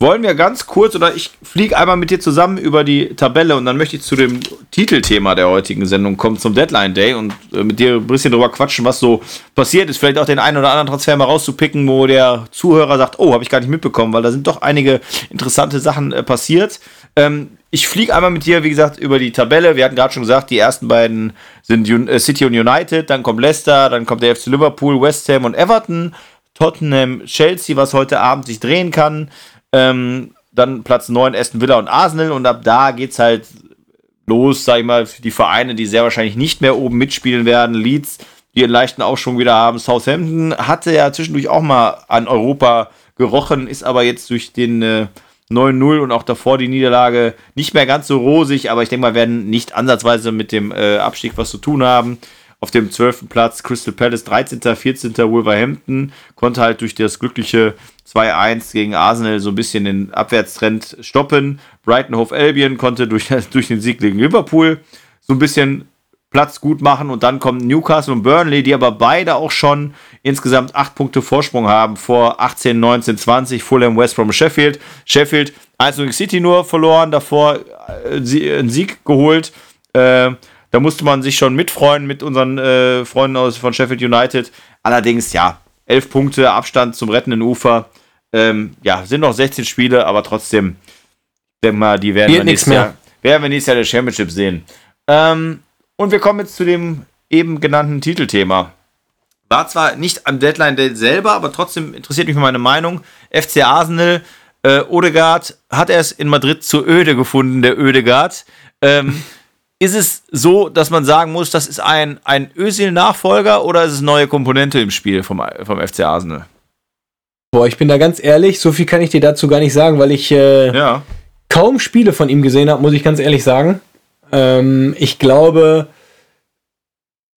wollen wir ganz kurz oder ich fliege einmal mit dir zusammen über die Tabelle und dann möchte ich zu dem Titelthema der heutigen Sendung kommen, zum Deadline Day und äh, mit dir ein bisschen drüber quatschen, was so passiert ist. Vielleicht auch den einen oder anderen Transfer mal rauszupicken, wo der Zuhörer sagt, oh, habe ich gar nicht mitbekommen, weil da sind doch einige interessante Sachen äh, passiert. Ähm, ich fliege einmal mit dir, wie gesagt, über die Tabelle. Wir hatten gerade schon gesagt, die ersten beiden sind äh, City und United, dann kommt Leicester, dann kommt der FC Liverpool, West Ham und Everton. Tottenham, Chelsea, was heute Abend sich drehen kann. Ähm, dann Platz 9 Aston Villa und Arsenal und ab da geht's halt los, sag ich mal, für die Vereine, die sehr wahrscheinlich nicht mehr oben mitspielen werden. Leeds, die einen leichten Aufschwung wieder haben. Southampton hatte ja zwischendurch auch mal an Europa gerochen, ist aber jetzt durch den äh, 9-0 und auch davor die Niederlage nicht mehr ganz so rosig, aber ich denke mal, werden nicht ansatzweise mit dem äh, Abstieg was zu tun haben. Auf dem 12. Platz Crystal Palace 13., 14. Wolverhampton, konnte halt durch das glückliche 2-1 gegen Arsenal so ein bisschen den Abwärtstrend stoppen. Brighton Hove Albion konnte durch, durch den Sieg gegen Liverpool so ein bisschen Platz gut machen und dann kommen Newcastle und Burnley, die aber beide auch schon insgesamt acht Punkte Vorsprung haben vor 18, 19, 20, Fulham, West Brom, Sheffield. Sheffield 1 gegen City nur verloren, davor äh, einen Sieg geholt. Äh, da musste man sich schon mitfreuen mit unseren äh, Freunden aus, von Sheffield United. Allerdings, ja, elf Punkte Abstand zum rettenden Ufer. Ähm, ja, sind noch 16 Spiele, aber trotzdem, ich denke mal, die werden wir, nächstes Jahr, werden wir nächstes Jahr das Championship sehen. Ähm, und wir kommen jetzt zu dem eben genannten Titelthema. War zwar nicht am Deadline Day selber, aber trotzdem interessiert mich meine Meinung. FC Arsenal, äh, Odegaard hat er es in Madrid zu öde gefunden, der Oedegaard. Ähm, ist es so, dass man sagen muss, das ist ein, ein Özil-Nachfolger oder ist es neue Komponente im Spiel vom, vom FC Arsenal? Boah, ich bin da ganz ehrlich, so viel kann ich dir dazu gar nicht sagen, weil ich äh, ja. kaum Spiele von ihm gesehen habe, muss ich ganz ehrlich sagen. Ähm, ich glaube,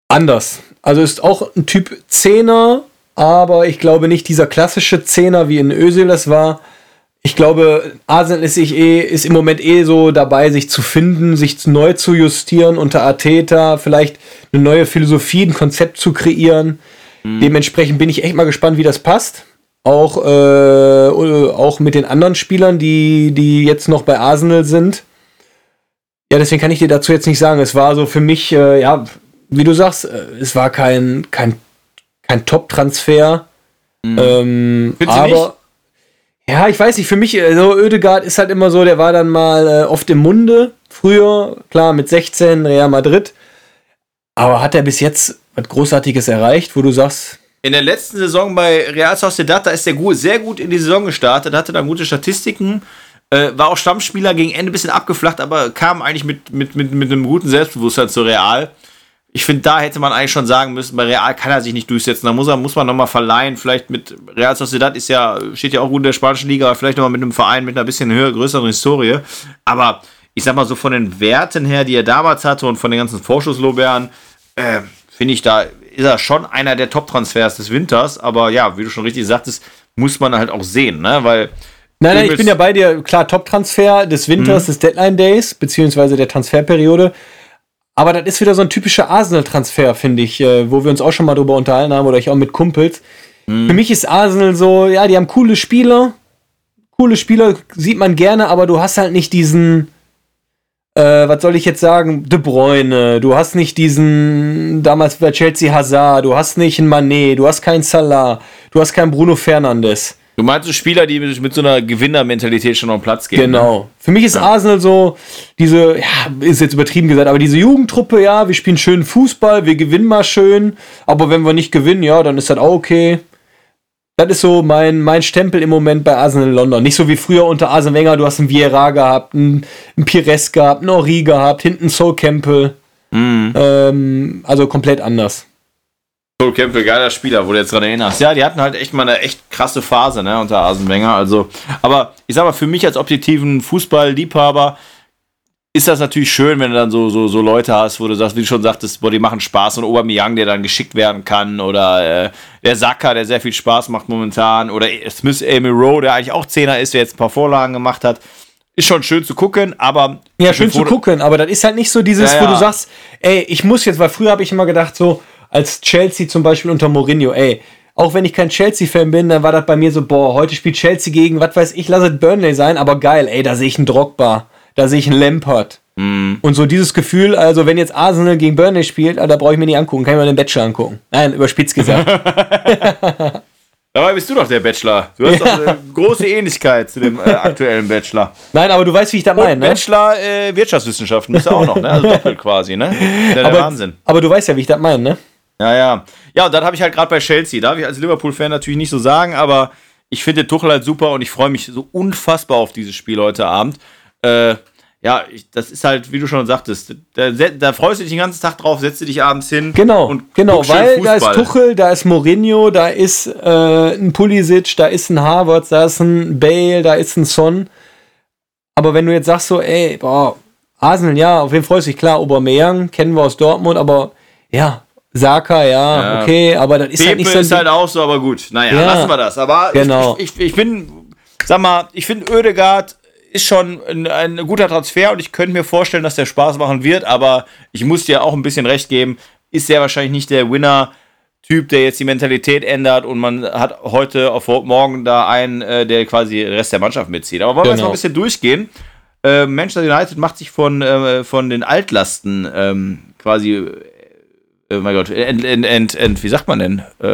anders. Also ist auch ein Typ Zehner, aber ich glaube nicht dieser klassische Zehner, wie in Özil das war, ich glaube, Arsenal ist, sich eh, ist im Moment eh so dabei, sich zu finden, sich neu zu justieren unter Arteta, vielleicht eine neue Philosophie, ein Konzept zu kreieren. Mhm. Dementsprechend bin ich echt mal gespannt, wie das passt. Auch, äh, auch mit den anderen Spielern, die, die jetzt noch bei Arsenal sind. Ja, deswegen kann ich dir dazu jetzt nicht sagen. Es war so für mich, äh, ja, wie du sagst, äh, es war kein, kein, kein Top-Transfer. Mhm. Ähm, aber ja, ich weiß nicht, für mich, so also Oedegaard ist halt immer so, der war dann mal äh, oft im Munde. Früher, klar, mit 16 Real Madrid. Aber hat er bis jetzt was Großartiges erreicht, wo du sagst. In der letzten Saison bei Real Sociedad, da ist er gut, sehr gut in die Saison gestartet, hatte dann gute Statistiken, äh, war auch Stammspieler gegen Ende ein bisschen abgeflacht, aber kam eigentlich mit, mit, mit, mit einem guten Selbstbewusstsein zu Real ich finde, da hätte man eigentlich schon sagen müssen, bei Real kann er sich nicht durchsetzen. Da muss, er, muss man nochmal verleihen. Vielleicht mit Real Sociedad ist ja, steht ja auch gut in der spanischen Liga, aber vielleicht nochmal mit einem Verein mit einer bisschen höher, größeren Historie. Aber ich sag mal so von den Werten her, die er damals hatte und von den ganzen Vorschusslobären, äh, finde ich, da ist er schon einer der Top-Transfers des Winters. Aber ja, wie du schon richtig sagtest, muss man halt auch sehen, ne? Weil. Nein, nein, ich bin ja bei dir, klar, Top-Transfer des Winters, mhm. des Deadline Days, beziehungsweise der Transferperiode. Aber das ist wieder so ein typischer Arsenal-Transfer, finde ich, äh, wo wir uns auch schon mal drüber unterhalten haben oder ich auch mit Kumpels. Mhm. Für mich ist Arsenal so, ja, die haben coole Spieler. Coole Spieler sieht man gerne, aber du hast halt nicht diesen, äh, was soll ich jetzt sagen, De Bruyne, du hast nicht diesen, damals bei Chelsea Hazard, du hast nicht einen Manet, du hast keinen Salah, du hast keinen Bruno Fernandes. Du meinst so Spieler, die mit, mit so einer Gewinnermentalität schon auf Platz gehen. Genau. Ne? Für mich ist ja. Arsenal so diese, ja, ist jetzt übertrieben gesagt, aber diese Jugendtruppe, ja, wir spielen schön Fußball, wir gewinnen mal schön, aber wenn wir nicht gewinnen, ja, dann ist das auch okay. Das ist so mein, mein Stempel im Moment bei Arsenal London. Nicht so wie früher unter Arsene Wenger, du hast einen Vieira gehabt, einen, einen Pires gehabt, einen Ori gehabt, hinten Soul Campbell. Mhm. Ähm, also komplett anders. Cole Campbell, geiler Spieler, wo du jetzt dran erinnerst. Ja, die hatten halt echt mal eine echt krasse Phase, ne, unter Asenwenger. Also, aber ich sag mal, für mich als objektiven Fußballliebhaber ist das natürlich schön, wenn du dann so, so, so Leute hast, wo du sagst, wie du schon sagtest, boah, die machen Spaß und Aubameyang, der dann geschickt werden kann oder äh, der Saka, der sehr viel Spaß macht momentan oder Smith Amy Rowe, der eigentlich auch Zehner ist, der jetzt ein paar Vorlagen gemacht hat. Ist schon schön zu gucken, aber. Ja, schön zu gucken, aber das ist halt nicht so dieses, ja, ja. wo du sagst, ey, ich muss jetzt, weil früher habe ich immer gedacht, so, als Chelsea zum Beispiel unter Mourinho, ey, auch wenn ich kein Chelsea-Fan bin, dann war das bei mir so, boah, heute spielt Chelsea gegen, was weiß ich, lass es Burnley sein, aber geil, ey, da sehe ich einen Drogba, da sehe ich einen Lampard. Mm. Und so dieses Gefühl, also wenn jetzt Arsenal gegen Burnley spielt, da brauche ich mir nicht angucken, kann ich mir den Bachelor angucken. Nein, überspitzt gesagt. Dabei bist du doch der Bachelor. Du hast ja. doch eine große Ähnlichkeit zu dem äh, aktuellen Bachelor. Nein, aber du weißt, wie ich das meine. Ne? Bachelor äh, Wirtschaftswissenschaften bist du auch noch, ne? Also doppelt quasi, ne? Der, aber, Wahnsinn. Aber du weißt ja, wie ich das meine, ne? Ja, ja. Ja, und dann habe ich halt gerade bei Chelsea, darf ich als Liverpool-Fan natürlich nicht so sagen, aber ich finde Tuchel halt super und ich freue mich so unfassbar auf dieses Spiel heute Abend. Äh, ja, ich, das ist halt, wie du schon sagtest, da, da, freust du dich den ganzen Tag drauf, setzt du dich abends hin. Genau, und genau, weil da ist Tuchel, da ist Mourinho, da ist äh, ein Pulisic, da ist ein Harvard, da ist ein Bale, da ist ein Son. Aber wenn du jetzt sagst so, ey, boah, Arsenal, ja, auf wen freust du dich? Klar, Aubameyang, kennen wir aus Dortmund, aber ja, Saka, ja, Ja. okay, aber das ist Pepe halt nicht so ist halt auch so, aber gut. Naja, Ja. lassen wir das. Aber Genau. ich, ich, ich bin, sag mal, ich finde Oedegaard ist schon ein, ein guter Transfer und ich könnte mir vorstellen, dass der Spaß machen wird, aber ich muss dir auch ein bisschen recht geben, ist sehr wahrscheinlich nicht der Winner-Typ, der jetzt die Mentalität ändert und man hat heute auf morgen da einen, äh, der quasi den Rest der Mannschaft mitzieht. Aber wollen wir jetzt Genau. mal ein bisschen durchgehen? Äh, Manchester United macht sich von, äh, von den Altlasten ähm, quasi, äh, mein Gott, ent, ent, ent, ent, wie sagt man denn? Äh,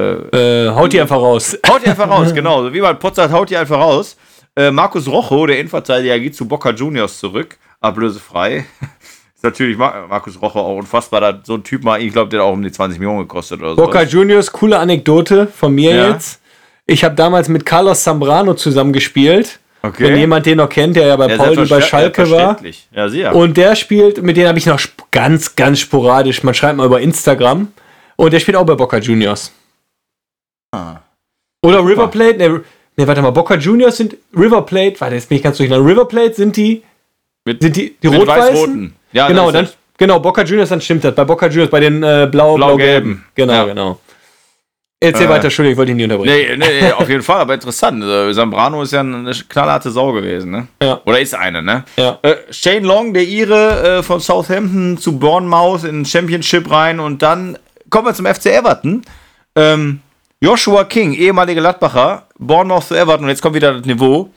äh, haut die einfach raus. Haut die einfach raus, genau. So Wie man Potts sagt, haut die einfach raus. Äh, Markus Rocho, der Innenverteidiger, geht zu Boca Juniors zurück. Ablösefrei. Ist natürlich Mar Markus Rocho auch unfassbar. Da so ein Typ mal, ich glaube, der hat auch um die 20 Millionen gekostet oder so. Boca Juniors, coole Anekdote von mir Ja. jetzt. Ich habe damals mit Carlos Zambrano zusammengespielt. Okay. Wenn jemand den noch kennt, der ja bei Ja, Pauli bei Schalke war. Ja, sicher. Und der spielt, mit dem habe ich noch ganz, ganz sporadisch, man schreibt mal über Instagram. Und der spielt auch bei Boca Juniors. Ah. Oder River Plate, ne, ne, warte mal, Boca Juniors sind River Plate, warte, jetzt bin ich ganz durcheinander. River Plate sind die, mit, sind die, die rot-weißen? Ja, genau, dann, genau, Boca Juniors, dann stimmt das. Bei Boca Juniors, bei den äh, blau, Blau-gelben. blau-gelben. genau, Ja. genau. Erzähl Äh, weiter, Entschuldigung, ich wollte dich nicht unterbrechen. Nee, nee, auf jeden Fall, aber interessant. Also, Zambrano ist ja eine knallharte Sau gewesen, ne? Ja. Oder ist eine, ne? Ja. Äh, Shane Long, der Ire äh, von Southampton zu Bournemouth in Championship rein und dann kommen wir zum FC Everton. Ähm, Joshua King, ehemaliger Gladbacher, Bournemouth zu Everton und jetzt kommt wieder das Niveau.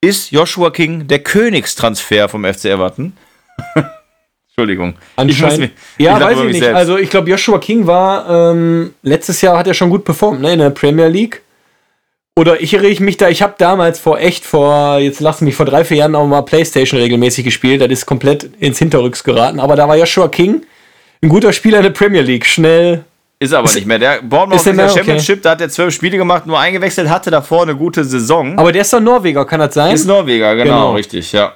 Ist Joshua King der Königstransfer vom FC Everton? Entschuldigung. Anscheinend. mich- ja, weiß ich nicht. selbst. Also ich glaube, Joshua King war ähm, letztes Jahr hat er schon gut performt, ne, in der Premier League. Oder ich erinnere mich da, ich habe damals vor echt vor, jetzt lass mich vor drei, vier Jahren auch mal Playstation regelmäßig gespielt. Das ist komplett ins Hinterrücks geraten. Aber da war Joshua King ein guter Spieler in der Premier League. Schnell. Ist aber nicht mehr. Der Bournemouth ist in der mehr? Okay. Championship, da hat er zwölf Spiele gemacht, nur eingewechselt, hatte davor eine gute Saison. Aber der ist doch Norweger, kann das sein? Ist Norweger, genau, Genau. richtig, ja.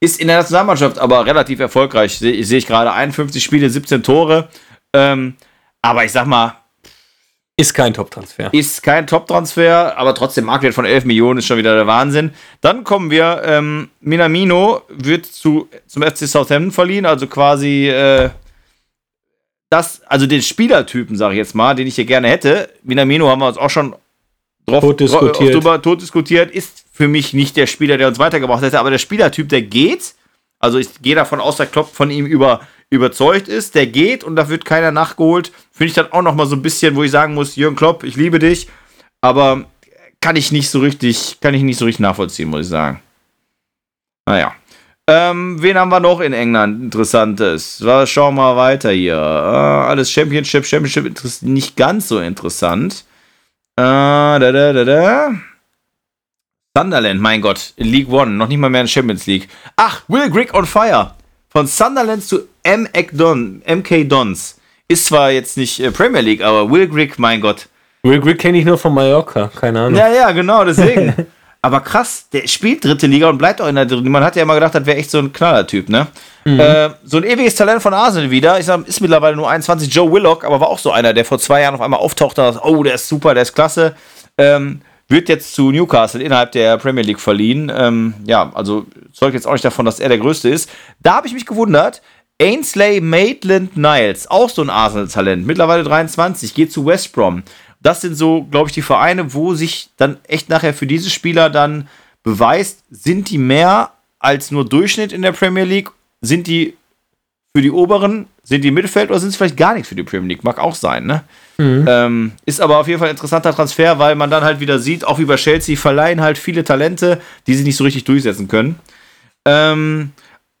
Ist in der Nationalmannschaft aber relativ erfolgreich. Sehe sehe ich gerade 51 Spiele, 17 Tore. Ähm, aber ich sag mal, Ist kein Top-Transfer. ist kein Top-Transfer, aber trotzdem Marktwert von 11 Millionen ist schon wieder der Wahnsinn. Dann kommen wir, ähm, Minamino wird zu, zum FC Southampton verliehen, also quasi äh, das, also den Spielertypen, sage ich jetzt mal, den ich hier gerne hätte. Minamino haben wir uns auch schon drauf Tot diskutiert. drüber tot diskutiert, ist für mich nicht der Spieler, der uns weitergebracht hätte, aber der Spielertyp, der geht, also ich gehe davon aus, dass Klopp von ihm über, überzeugt ist, der geht und da wird keiner nachgeholt. Finde ich dann auch noch mal so ein bisschen, wo ich sagen muss, Jürgen Klopp, ich liebe dich, aber kann ich nicht so richtig, kann ich nicht so richtig nachvollziehen, muss ich sagen. Naja. Ähm, wen haben wir noch in England Interessantes? Schauen wir mal weiter hier. Äh, alles Championship, Championship nicht ganz so interessant. Äh, da, da, da, da. Sunderland, mein Gott, in League One, noch nicht mal mehr in Champions League. Ach, Will Grigg on Fire. Von Sunderland zu MK, Don, MK Dons. Ist zwar jetzt nicht äh, Premier League, aber Will Grigg, mein Gott. Will Grigg kenne ich nur von Mallorca, keine Ahnung. Ja, ja, genau, deswegen. Aber krass, der spielt dritte Liga und bleibt auch in der dritten. Man hat ja immer gedacht, das wäre echt so ein Knallertyp, ne? Äh, so ein ewiges Talent von Arsenal wieder. Ich sag, ist mittlerweile nur 21. Joe Willock, aber war auch so einer, der vor zwei Jahren auf einmal auftauchte. und dachte, Oh, der ist super, der ist klasse. Ähm, wird jetzt zu Newcastle innerhalb der Premier League verliehen. Ähm, ja, also zeugt jetzt auch nicht davon, dass er der Größte ist. Da habe ich mich gewundert. Ainsley Maitland Niles, auch so ein Arsenal-Talent, mittlerweile 23, geht zu West Brom. Das sind so, glaube ich, die Vereine, wo sich dann echt nachher für diese Spieler dann beweist, sind die mehr als nur Durchschnitt in der Premier League? Sind die für die oberen, sind die Mittelfeld oder sind es vielleicht gar nichts für die Premier League? Mag auch sein, ne? Ähm, ist aber auf jeden Fall ein interessanter Transfer, weil man dann halt wieder sieht, auch wie bei Chelsea, verleihen halt viele Talente, die sich nicht so richtig durchsetzen können. Ähm,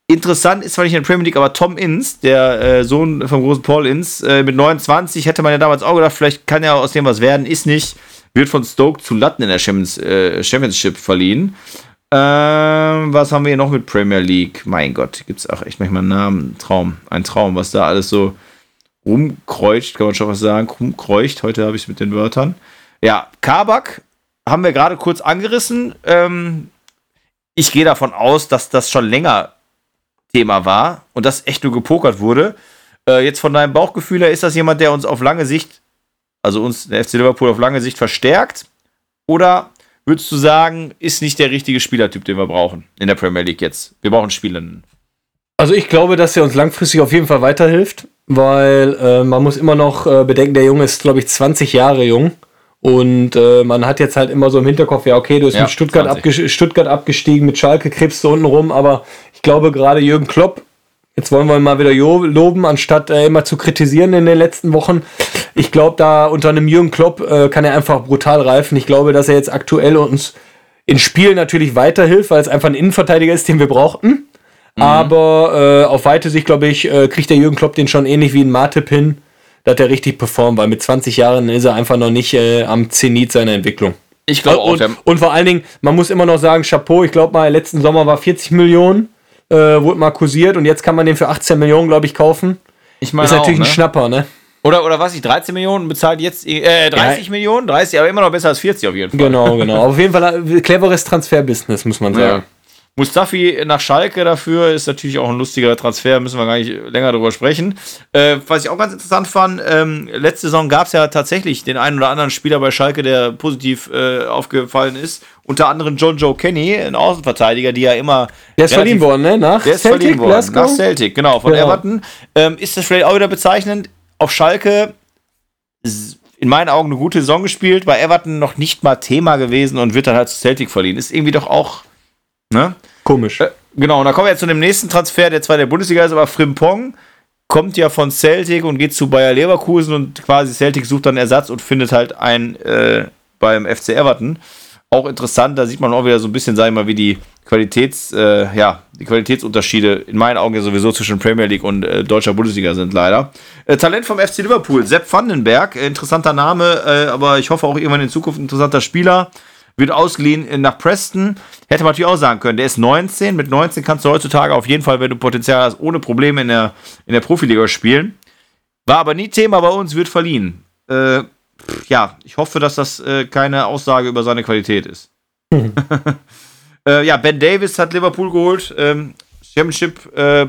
interessant ist zwar nicht in der Premier League, aber Tom Inns, der äh, Sohn vom großen Paul Inns, äh, mit 29 hätte man ja damals auch gedacht, vielleicht kann ja aus dem was werden, ist nicht, wird von Stoke zu Latten in der Champions, äh, Championship verliehen. Ähm, was haben wir hier noch mit Premier League? Mein Gott, gibt es auch echt manchmal einen Namen, Traum, ein Traum, was da alles so rumkreucht, kann man schon was sagen, rumkreucht. Heute habe ich es mit den Wörtern. Ja, Kabak haben wir gerade kurz angerissen. Ähm, ich gehe davon aus, dass das schon länger Thema war und das echt nur gepokert wurde. Äh, jetzt von deinem Bauchgefühl her, ist das jemand, der uns auf lange Sicht, also uns, der FC Liverpool auf lange Sicht verstärkt? Oder würdest du sagen, ist nicht der richtige Spielertyp, den wir brauchen in der Premier League jetzt? Wir brauchen Spielenden. Also ich glaube, dass er uns langfristig auf jeden Fall weiterhilft. weil äh, man muss immer noch äh, bedenken, der Junge ist, glaube ich, 20 Jahre jung. Und äh, man hat jetzt halt immer so im Hinterkopf, ja, okay, du bist Ja, mit Stuttgart, 20. abges Stuttgart abgestiegen, mit Schalke krebst du unten rum, aber glaube gerade Jürgen Klopp, jetzt wollen wir mal wieder loben, anstatt äh, immer zu kritisieren in den letzten Wochen. Ich glaube, da unter einem Jürgen Klopp äh, kann er einfach brutal reifen. Ich glaube, dass er jetzt aktuell uns in Spielen natürlich weiterhilft, weil es einfach ein Innenverteidiger ist, den wir brauchten. Aber äh, auf weite Sicht, glaube ich, äh, kriegt der Jürgen Klopp den schon ähnlich wie ein Matip hin, dass er richtig performt, weil mit 20 Jahren ist er einfach noch nicht äh, am Zenit seiner Entwicklung. Ich glaube auch, Und, und vor allen Dingen, man muss immer noch sagen, Chapeau, ich glaube mal, letzten Sommer war 40 Millionen, äh, wurde mal kursiert und jetzt kann man den für 18 Millionen, glaube ich, kaufen. ich meine ist natürlich auch, ein ne? Schnapper, ne? Oder, oder was ich, 13 Millionen bezahlt jetzt, äh, 30 Ja. Millionen? 30, aber immer noch besser als 40 auf jeden Fall. Genau, genau. auf jeden Fall äh, cleveres Transferbusiness, muss man Ja. Mustafi nach Schalke dafür ist natürlich auch ein lustiger Transfer, müssen wir gar nicht länger drüber sprechen. Äh, was ich auch ganz interessant fand, ähm, letzte Saison gab es ja tatsächlich den einen oder anderen Spieler bei Schalke, der positiv äh, aufgefallen ist. Unter anderem John Joe Kenny, ein Außenverteidiger, die ja immer. Der ist verliehen worden, ne? Nach Der ist Celtic, verliehen worden. Glasgow? Nach Celtic, genau, von Genau. Everton. Ähm, ist das vielleicht auch wieder bezeichnend? Auf Schalke in meinen Augen eine gute Saison gespielt, bei Everton noch nicht mal Thema gewesen und wird dann halt zu Celtic verliehen. Ist irgendwie doch auch. Ne? Komisch. Äh, Genau, und dann kommen wir jetzt zu dem nächsten Transfer, der zwar der Bundesliga ist, aber Frimpong kommt ja von Celtic und geht zu Bayer Leverkusen und quasi Celtic sucht dann Ersatz und findet halt einen äh, beim FC Everton. Auch interessant, da sieht man auch wieder so ein bisschen, sag ich mal, wie die Qualitäts, äh, ja, die Qualitätsunterschiede in meinen Augen ja sowieso zwischen Premier League und äh, deutscher Bundesliga sind leider. Äh, Talent vom FC Liverpool, Sepp Vandenberg, äh, interessanter Name, äh, aber ich hoffe auch irgendwann in Zukunft interessanter Spieler wird ausgeliehen äh, nach Preston. Hätte man natürlich auch sagen können, der ist 19. Mit 19 kannst du heutzutage auf jeden Fall, wenn du Potenzial hast, ohne Probleme in der, in der Profiliga spielen. War aber nie Thema bei uns, wird verliehen. Äh, ja, ich hoffe, dass das äh, keine Aussage über seine Qualität ist. äh, ja, Ben Davis hat Liverpool geholt. Ähm, Championship äh,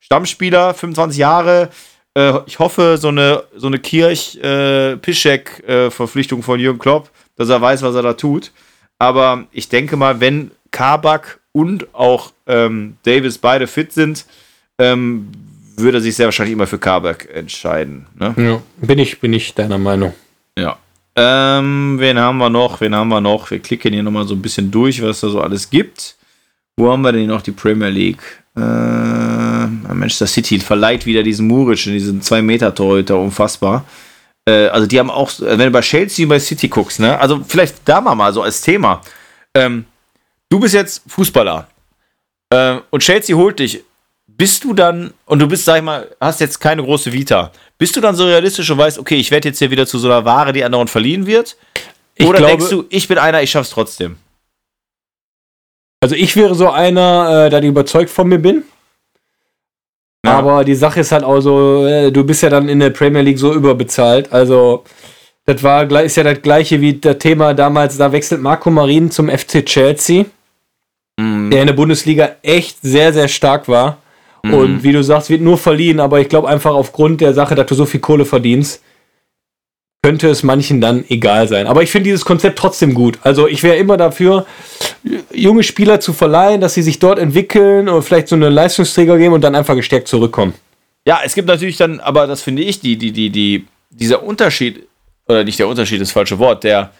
Stammspieler, 25 Jahre. Äh, ich hoffe, so eine, so eine Kirch-Pischek-Verpflichtung von Jürgen Klopp, dass er weiß, was er da tut. Aber ich denke mal, wenn Kabak und auch ähm, Davis beide fit sind, ähm, würde er sich sehr wahrscheinlich immer für Kabak entscheiden. Ne? Ja, bin ich, bin ich deiner Meinung. Ja. Ähm, wen haben wir noch? Wen haben wir noch? Wir klicken hier nochmal so ein bisschen durch, was da so alles gibt. Wo haben wir denn noch die Premier League? Äh, Manchester City verleiht wieder diesen Muric, diesen 2-Meter-Torhüter, unfassbar. Äh, also die haben auch, wenn du bei Chelsea und bei City guckst, ne? Also vielleicht da mal, mal so als Thema. Ähm, du bist jetzt Fußballer äh, und Chelsea holt dich. Bist du dann, und du bist, sag ich mal, hast jetzt keine große Vita, bist du dann so realistisch und weißt, okay, ich werde jetzt hier wieder zu so einer Ware, die anderen verliehen wird? Ich Oder glaube, denkst du, ich bin einer, ich schaff's trotzdem? Also ich wäre so einer, äh, ich überzeugt von mir bin. Ja. Aber die Sache ist halt auch so, äh, du bist ja dann in der Premier League so überbezahlt. Also das war gleich- ist ja das gleiche wie das Thema damals, da wechselt Marco Marin zum FC Chelsea, Mhm. der in der Bundesliga echt sehr, sehr stark war. Mhm. Und wie du sagst, wird nur verliehen, aber ich glaube einfach aufgrund der Sache, dass du so viel Kohle verdienst, könnte es manchen dann egal sein. Aber ich finde dieses Konzept trotzdem gut. Also ich wäre immer dafür, junge Spieler zu verleihen, dass sie sich dort entwickeln und vielleicht so eine Leistungsträger geben und dann einfach gestärkt zurückkommen. Ja, es gibt natürlich dann, aber das finde ich, die, die, die, die, dieser Unterschied, oder nicht der Unterschied, das falsche Wort, der,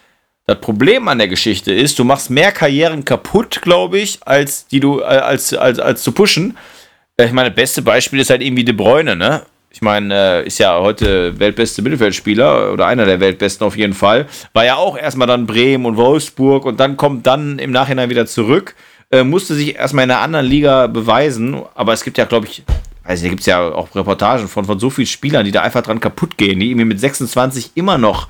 das Problem an der Geschichte ist, du machst mehr Karrieren kaputt, glaube ich, als die du, äh, als, als, als zu pushen. Äh, Ich meine, das beste Beispiel ist halt irgendwie De Bruyne, ne? Ich meine, äh, ist ja heute weltbeste Mittelfeldspieler oder einer der weltbesten auf jeden Fall. War ja auch erstmal dann Bremen und Wolfsburg und dann kommt dann im Nachhinein wieder zurück. Äh, musste sich erstmal in einer anderen Liga beweisen, aber es gibt ja, glaube ich, also da gibt es ja auch Reportagen von, von so vielen Spielern, die da einfach dran kaputt gehen, die irgendwie mit 26 immer noch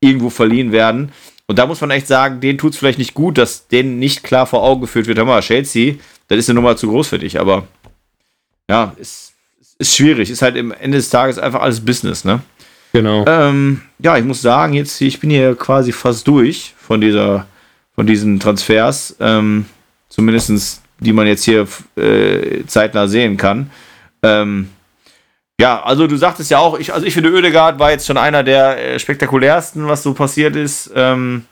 irgendwo verliehen werden. Und da muss man echt sagen, denen tut es vielleicht nicht gut, dass denen nicht klar vor Augen geführt wird, hör mal, Chelsea, das ist eine Nummer zu groß für dich, aber ja, ist, ist schwierig, ist halt im Ende des Tages einfach alles Business, ne? Genau. Ähm, ja, ich muss sagen, jetzt, ich bin hier quasi fast durch von dieser, von diesen Transfers, ähm, zumindest die man jetzt hier äh, zeitnah sehen kann. Ähm, ja, also du sagtest ja auch, ich, also ich finde Oedegaard war jetzt schon einer der äh, spektakulärsten, was so passiert ist. Ähm,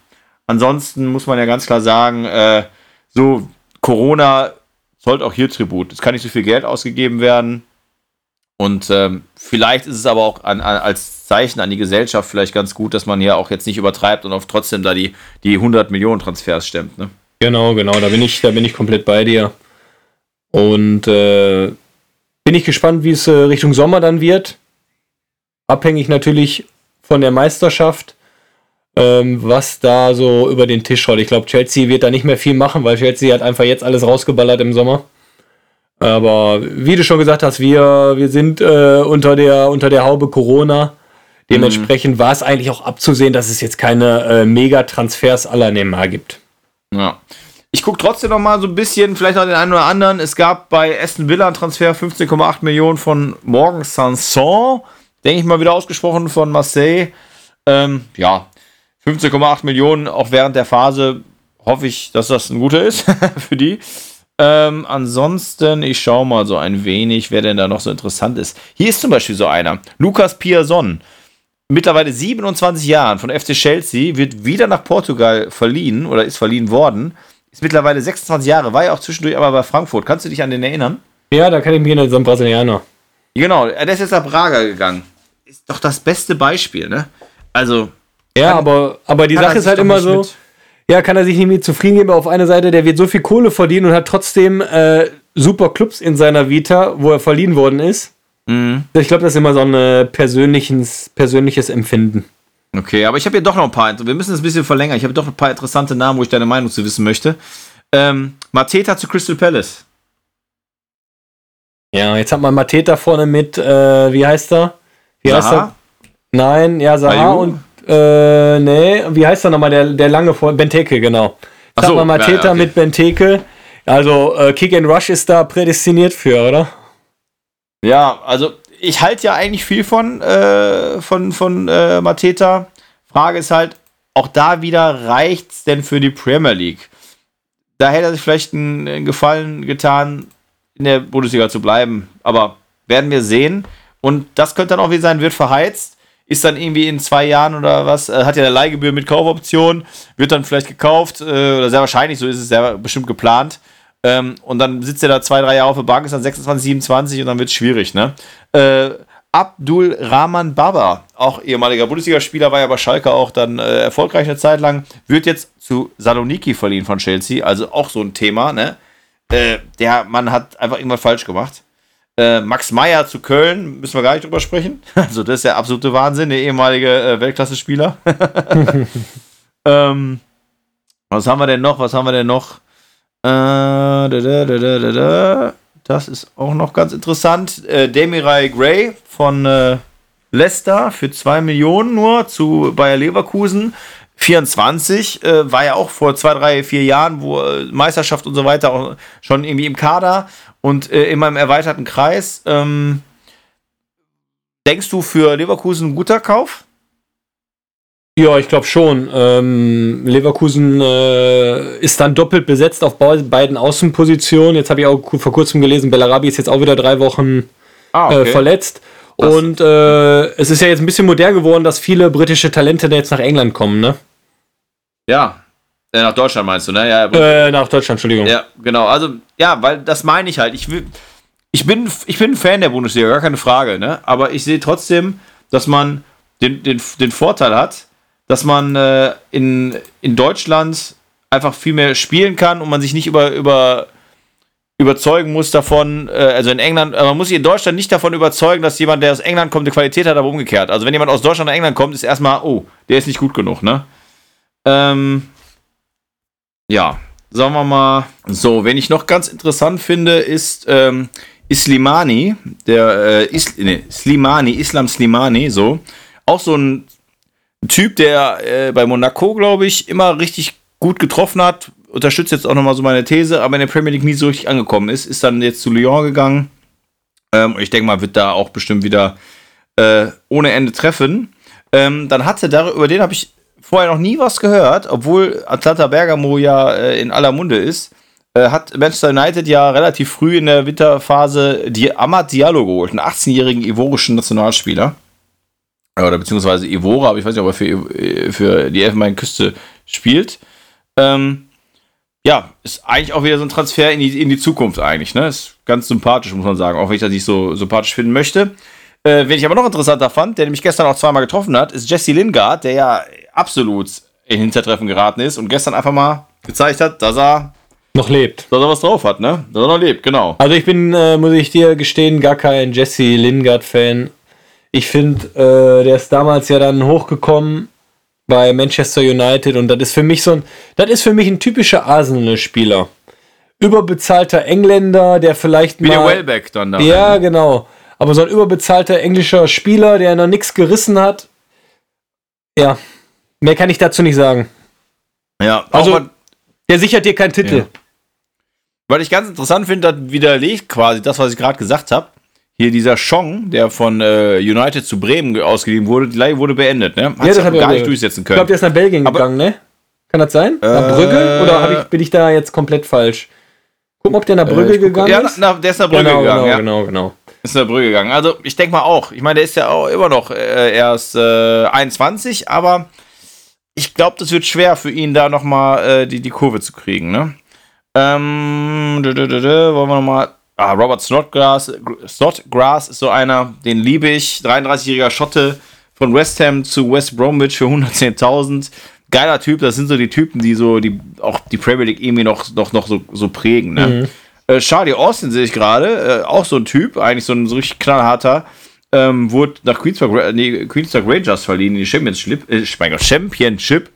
ansonsten muss man ja ganz klar sagen, äh, so Corona zollt auch hier Tribut. Es kann nicht so viel Geld ausgegeben werden. Und ähm, vielleicht ist es aber auch an, an, als Zeichen an die Gesellschaft vielleicht ganz gut, dass man hier auch jetzt nicht übertreibt und auf trotzdem da die, die 100 Millionen Transfers stemmt. Ne? Genau, genau, da bin ich, da bin ich komplett bei dir. Und äh, bin ich gespannt, wie es äh, Richtung Sommer dann wird. Abhängig natürlich von der Meisterschaft, ähm, was da so über den Tisch rollt. Ich glaube, Chelsea wird da nicht mehr viel machen, weil Chelsea hat einfach jetzt alles rausgeballert im Sommer. Aber wie du schon gesagt hast, wir, wir sind äh, unter, der, unter der Haube Corona. Dementsprechend mhm. war es eigentlich auch abzusehen, dass es jetzt keine äh, Mega-Transfers aller Neymar gibt. Ja. Ich gucke trotzdem noch mal so ein bisschen, vielleicht noch den einen oder anderen. Es gab bei Aston Villa einen Transfer 15,8 Millionen von Morgan Sanson. Denke ich mal wieder ausgesprochen von Marseille. Ähm, ja, 15,8 Millionen auch während der Phase. Hoffe ich, dass das ein guter ist für die. Ähm, ansonsten, ich schaue mal so ein wenig, wer denn da noch so interessant ist. Hier ist zum Beispiel so einer. Lukas Piazon. Mittlerweile 27 Jahren von FC Chelsea, wird wieder nach Portugal verliehen oder ist verliehen worden. Ist mittlerweile 26 Jahre, war ja auch zwischendurch aber bei Frankfurt. Kannst du dich an den erinnern? Ja, da kann ich mich erinnern, so ein Brasilianer. Genau, der ist jetzt nach Braga gegangen. Ist doch das beste Beispiel, ne? Also. Ja, aber, aber die Sache ist halt immer so. Mit ja, kann er sich nicht mit zufrieden geben. Auf einer Seite, der wird so viel Kohle verdienen und hat trotzdem äh, super Clubs in seiner Vita, wo er verliehen worden ist. Mhm. Ich glaube, das ist immer so ein äh, persönliches, persönliches Empfinden. Okay, aber ich habe hier doch noch ein paar. Wir müssen das ein bisschen verlängern. Ich habe doch ein paar interessante Namen, wo ich deine Meinung zu wissen möchte. Ähm, Mateta zu Crystal Palace. Ja, jetzt hat man Mateta vorne mit, äh, wie heißt er? Wie Saha? heißt er? Nein, ja, Saha und äh, nee, wie heißt er nochmal, der, der lange vor, Benteke, genau. Sag so, mal Mateta ja, okay. mit Benteke. Also, äh, Kick and Rush ist da prädestiniert für, oder? Ja, also ich halte ja eigentlich viel von, äh, von, von äh, Mateta. Frage ist halt, auch da wieder reicht's denn für die Premier League? Da hätte er sich vielleicht einen, einen Gefallen getan, in der Bundesliga zu bleiben. Aber werden wir sehen. Und das könnte dann auch wieder sein, wird verheizt ist dann irgendwie in zwei Jahren oder was, äh, hat ja eine Leihgebühr mit Kaufoption, wird dann vielleicht gekauft, äh, oder sehr wahrscheinlich, so ist es sehr bestimmt geplant. Ähm, und dann sitzt er da zwei, drei Jahre auf der Bank, ist dann 26, 27 und dann wird es schwierig, ne? Äh, Abdul Rahman Baba, auch ehemaliger Bundesligaspieler, war ja bei Schalke auch dann äh, erfolgreich eine Zeit lang, wird jetzt zu Saloniki verliehen von Chelsea, also auch so ein Thema, ne? Äh, der Mann hat einfach irgendwas falsch gemacht. Äh, Max Meyer zu Köln, müssen wir gar nicht drüber sprechen. Also, das ist der absolute Wahnsinn, der ehemalige äh, Weltklasse-Spieler. ähm, was haben wir denn noch? Was haben wir denn noch? Äh, da, da, da, das ist auch noch ganz interessant. Äh, Demirai Gray von äh, Leicester für 2 Millionen nur zu Bayer Leverkusen. 24 äh, war ja auch vor zwei, drei, vier Jahren, wo äh, Meisterschaft und so weiter auch schon irgendwie im Kader und äh, in meinem erweiterten Kreis. Ähm, denkst du für Leverkusen ein guter Kauf? Ja, ich glaube schon. Ähm, Leverkusen äh, ist dann doppelt besetzt auf beiden Außenpositionen. Jetzt habe ich auch vor kurzem gelesen, Bellarabi ist jetzt auch wieder drei Wochen ah, okay. äh, verletzt. Das und äh, es ist ja jetzt ein bisschen modern geworden, dass viele britische Talente jetzt nach England kommen, ne? Ja, äh, nach Deutschland meinst du, ne? Ja, äh, nach Deutschland, Entschuldigung. Ja, genau. Also, ja, weil das meine ich halt. Ich, will, ich, bin, ich bin ein Fan der Bundesliga, gar keine Frage, ne? Aber ich sehe trotzdem, dass man den, den, den Vorteil hat, dass man äh, in, in Deutschland einfach viel mehr spielen kann und man sich nicht über, über überzeugen muss davon, äh, also in England, man muss sich in Deutschland nicht davon überzeugen, dass jemand, der aus England kommt, eine Qualität hat, aber umgekehrt. Also wenn jemand aus Deutschland nach England kommt, ist erstmal, oh, der ist nicht gut genug, ne? Ähm, ja, sagen wir mal so, wenn ich noch ganz interessant finde, ist ähm, Islimani, der äh, Is, nee, Slimani, Islam Slimani, so. Auch so ein Typ, der äh, bei Monaco, glaube ich, immer richtig gut getroffen hat. Unterstützt jetzt auch nochmal so meine These, aber in der Premier League nie so richtig angekommen ist. Ist dann jetzt zu Lyon gegangen. Ähm, ich denke mal, wird da auch bestimmt wieder äh, ohne Ende treffen. Ähm, dann hatte da, über den habe ich vorher noch nie was gehört, obwohl Atlanta Bergamo ja äh, in aller Munde ist. Äh, hat Manchester United ja relativ früh in der Winterphase die Amad Diallo geholt, einen 18-jährigen ivorischen Nationalspieler. Oder beziehungsweise Ivora, aber ich weiß nicht, ob er für, für die Elfenbeinküste spielt. Ähm, ja, ist eigentlich auch wieder so ein Transfer in die, in die Zukunft eigentlich. Ne? Ist ganz sympathisch, muss man sagen, auch wenn ich das nicht so sympathisch finden möchte. Äh, wen ich aber noch interessanter fand, der nämlich gestern auch zweimal getroffen hat, ist Jesse Lingard, der ja absolut in Hintertreffen geraten ist und gestern einfach mal gezeigt hat, dass er noch lebt. Dass er was drauf hat, ne? Dass er noch lebt, genau. Also ich bin, äh, muss ich dir gestehen, gar kein Jesse Lingard-Fan. Ich finde, äh, der ist damals ja dann hochgekommen bei Manchester United und das ist für mich so ein, das ist für mich ein typischer Arsenal-Spieler. Überbezahlter Engländer, der vielleicht Wie mal, der Wellbeck dann da. Ja, genau. Aber so ein überbezahlter englischer Spieler, der noch nichts gerissen hat. Ja, mehr kann ich dazu nicht sagen. Ja, Also, mal, Der sichert dir keinen Titel. Ja. weil ich ganz interessant finde, das widerlegt quasi das, was ich gerade gesagt habe. Hier dieser Chong, der von äh, United zu Bremen ge- ausgeliehen wurde, die Leihe wurde beendet, ne? Hat Ja, sich das hab ich gar nicht durchsetzen Ich können. glaube, der ist nach Belgien Aber- gegangen, ne? Kann das sein? nach Äh, Brügge? Oder ich, bin ich da jetzt komplett falsch? Gucken, ob der nach Brügge Äh, ich guck- gegangen ja, ist. na, der ist nach Brügge genau, gegangen, genau, ja. genau, genau. Ist nach Brügge gegangen. Also, ich denke mal auch. Ich meine, der ist ja auch immer noch äh, erst äh, 21, aber ich glaube, das wird schwer für ihn, da nochmal äh, die, die Kurve zu kriegen, ne? Ähm, dü, dü, dü, wollen wir nochmal. Ah, Robert Snodgrass, Snodgrass ist so einer, den liebe ich. 33-jähriger Schotte von West Ham zu West Bromwich für 110.000. Geiler Typ, das sind so die Typen, die so die auch die Premier League irgendwie noch, noch, noch so, so prägen. Ne? Äh, Charlie Austin sehe ich gerade, äh, auch so ein Typ, eigentlich so ein so richtig knallharter, ähm, wurde nach Queens Park, Ra- nee, Queens Park Rangers verliehen in die Championship. Äh, Championship.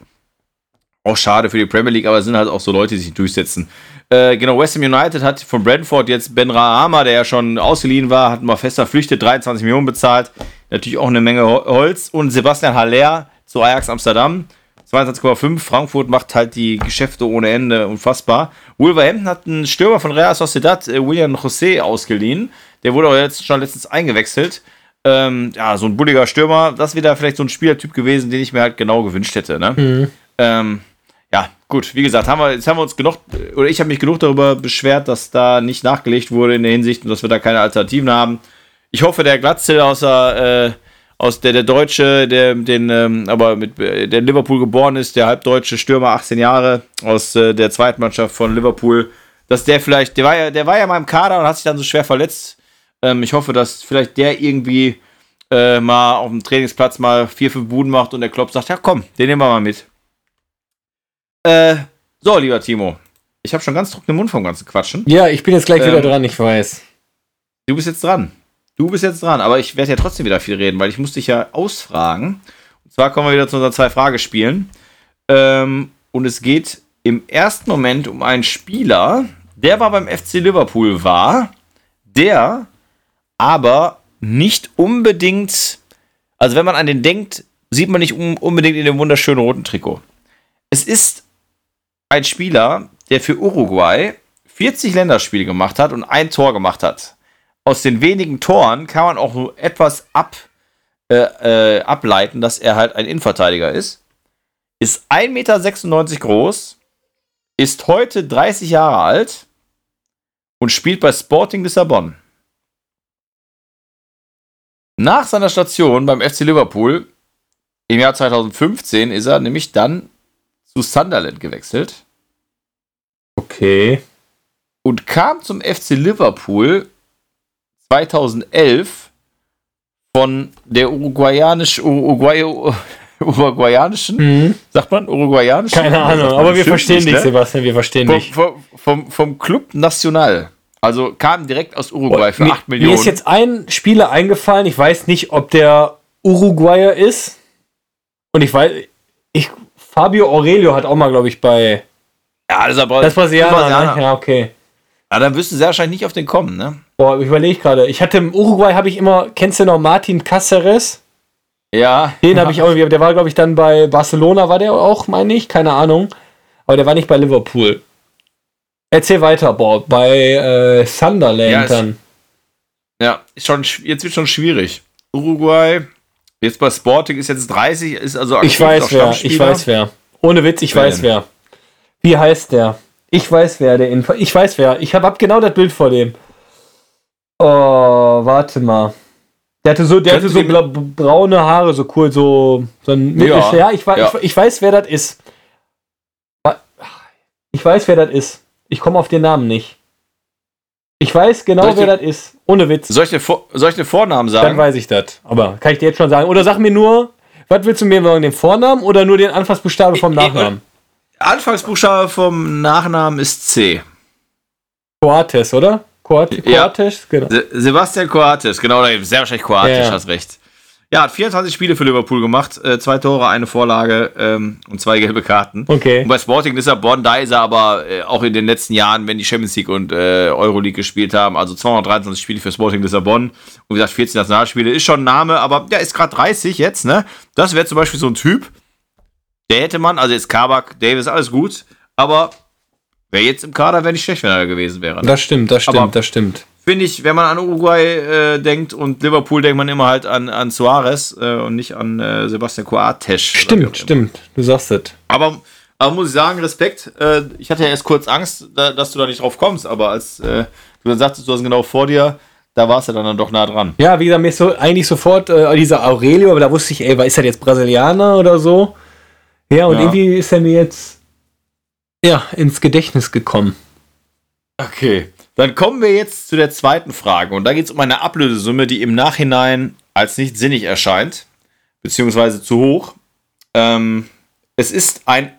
Auch schade für die Premier League, aber es sind halt auch so Leute, die sich durchsetzen. Äh, genau, West Ham United hat von Brentford jetzt Ben Rahama, der ja schon ausgeliehen war, hat mal fest verpflichtet, 23 Millionen bezahlt. Natürlich auch eine Menge Ho- Holz. Und Sebastian Haller zu Ajax Amsterdam. 22,5. Frankfurt macht halt die Geschäfte ohne Ende unfassbar. Wolverhampton hat einen Stürmer von Real Sociedad, äh, William José, ausgeliehen. Der wurde aber jetzt schon letztens eingewechselt. Ähm, ja, so ein bulliger Stürmer. Das wäre vielleicht so ein Spielertyp gewesen, den ich mir halt genau gewünscht hätte. Ne? Ähm, ja, gut, wie gesagt, haben wir, jetzt haben wir uns genug, oder ich habe mich genug darüber beschwert, dass da nicht nachgelegt wurde in der Hinsicht und dass wir da keine Alternativen haben. Ich hoffe, der Glatzel außer, äh, aus der, der Deutsche, der, den, ähm, aber mit, der in Liverpool geboren ist, der halbdeutsche Stürmer, 18 Jahre, aus äh, der Zweitmannschaft von Liverpool, dass der vielleicht, der war ja, der war ja mal im Kader und hat sich dann so schwer verletzt. Ähm, ich hoffe, dass vielleicht der irgendwie äh, mal auf dem Trainingsplatz mal vier, fünf Buden macht und der Klopp sagt, ja komm, den nehmen wir mal mit. Äh, so, lieber Timo. Ich habe schon ganz trockenen Mund vom ganzen Quatschen. Ja, ich bin jetzt gleich wieder Ähm, dran, ich weiß. Du bist jetzt dran. Du bist jetzt dran, aber ich werde ja trotzdem wieder viel reden, weil ich muss dich ja ausfragen. Und zwar kommen wir wieder zu unseren zwei Fragespielen. Ähm, und es geht im ersten Moment um einen Spieler, der war beim FC Liverpool war, der aber nicht unbedingt, also wenn man an den denkt, sieht man nicht un- unbedingt in dem wunderschönen roten Trikot. Es ist ein Spieler, der für Uruguay 40 Länderspiele gemacht hat und ein Tor gemacht hat. Aus den wenigen Toren kann man auch nur etwas ab, äh, äh, ableiten, dass er halt ein Innenverteidiger ist. Ist 1,96 Meter groß, ist heute 30 Jahre alt und spielt bei Sporting Lissabon. Nach seiner Station beim FC Liverpool im Jahr 2015 ist er nämlich dann zu Sunderland gewechselt Okay. und kam zum FC Liverpool 2011 von der uruguayanisch, Uruguay, uruguayanischen, Mhm. sagt man, uruguayanischen? Keine Ahnung, aber wir verstehen nicht, dich, ne? Sebastian, wir verstehen dich. vom, vom, vom Club Nacional. Also kam direkt aus Uruguay für mir, 8 Millionen. Mir ist jetzt ein Spieler eingefallen, ich weiß nicht, ob der Uruguayer ist. Und ich weiß, ich, Fabio Aurelio hat auch mal, glaube ich, bei. ja, das ist aber Das Brasilianer, Brasilianer. ne? Ja, okay. Ja, dann wirst du sehr wahrscheinlich nicht auf den kommen, ne? Boah, ich überlege gerade. Ich hatte im Uruguay, habe ich immer, kennst du noch Martin Cáceres? Ja. Den habe ich auch, der war, glaube ich, dann bei Barcelona, war der auch, meine ich, keine Ahnung. Aber der war nicht bei Liverpool. Erzähl weiter, boah, bei äh, Sunderland Ja, dann. Ja, ist schon, sch- jetzt wird schon schwierig. Uruguay, jetzt bei Sporting ist jetzt 30, ist also Ich aktiv, weiß auch wer, ich weiß wer. Ohne Witz, ich Wer weiß wer. Wie heißt der? Ich weiß wer, der Info. Ich weiß wer. Ich habe hab genau das Bild vor dem. Oh, warte mal. Der hatte so, der hatte so bla- braune Haare, so cool, so, so ein Ja, ja, ich, weiß, ja. Ich, ich weiß, wer das ist. Ich weiß, wer das ist. Ich komme auf den Namen nicht. Ich weiß genau, ich wer das ist. Ohne Witz. Soll ich dir, soll ich dir Vornamen Dann sagen? weiß ich das. Aber kann ich dir jetzt schon sagen. Oder sag mir nur, was willst du mir sagen, den Vornamen oder nur den Anfangsbuchstabe vom Nachnamen? Anfangsbuchstabe vom Nachnamen ist C. Coates, oder? Coat Ja. Coates? Genau. Se Sebastian Coates, genau, sehr wahrscheinlich Coates, ja. hast recht. Ja, hat 24 Spiele für Liverpool gemacht, äh, zwei Tore, eine Vorlage ähm, und zwei gelbe Karten. Okay. Und bei Sporting Lissabon, da ist er aber äh, auch in den letzten Jahren, wenn die Champions League und äh, Euroleague gespielt haben, also 223 Spiele für Sporting Lissabon und wie gesagt 14 Nationalspiele, ist schon ein Name, aber der ist gerade 30 jetzt, ne? Das wäre zum Beispiel so ein Typ, der hätte man, also jetzt Kabak, Davis, alles gut, aber wäre jetzt im Kader, wäre nicht schlecht, wenn er gewesen wäre. Ne? Das stimmt, das stimmt, Aber- das stimmt. Finde ich, wenn man an Uruguay äh, denkt und Liverpool, denkt man immer halt an, an Suarez äh, und nicht an äh, Sebastian Coates. Stimmt, stimmt. Du sagst es. Aber, aber muss ich sagen, Respekt. Äh, ich hatte ja erst kurz Angst, da, dass du da nicht drauf kommst, aber als äh, du dann sagtest, du hast genau vor dir, da warst du dann, dann doch nah dran. Ja, wie gesagt, mir ist so eigentlich sofort äh, dieser Aurelio, aber da wusste ich, ey, ist er jetzt Brasilianer oder so? Ja, und Ja. irgendwie ist er mir jetzt ja, ins Gedächtnis gekommen. Okay. Dann kommen wir jetzt zu der zweiten Frage. Und da geht es um eine Ablösesumme, die im Nachhinein als nicht sinnig erscheint, beziehungsweise zu hoch. Ähm, es ist ein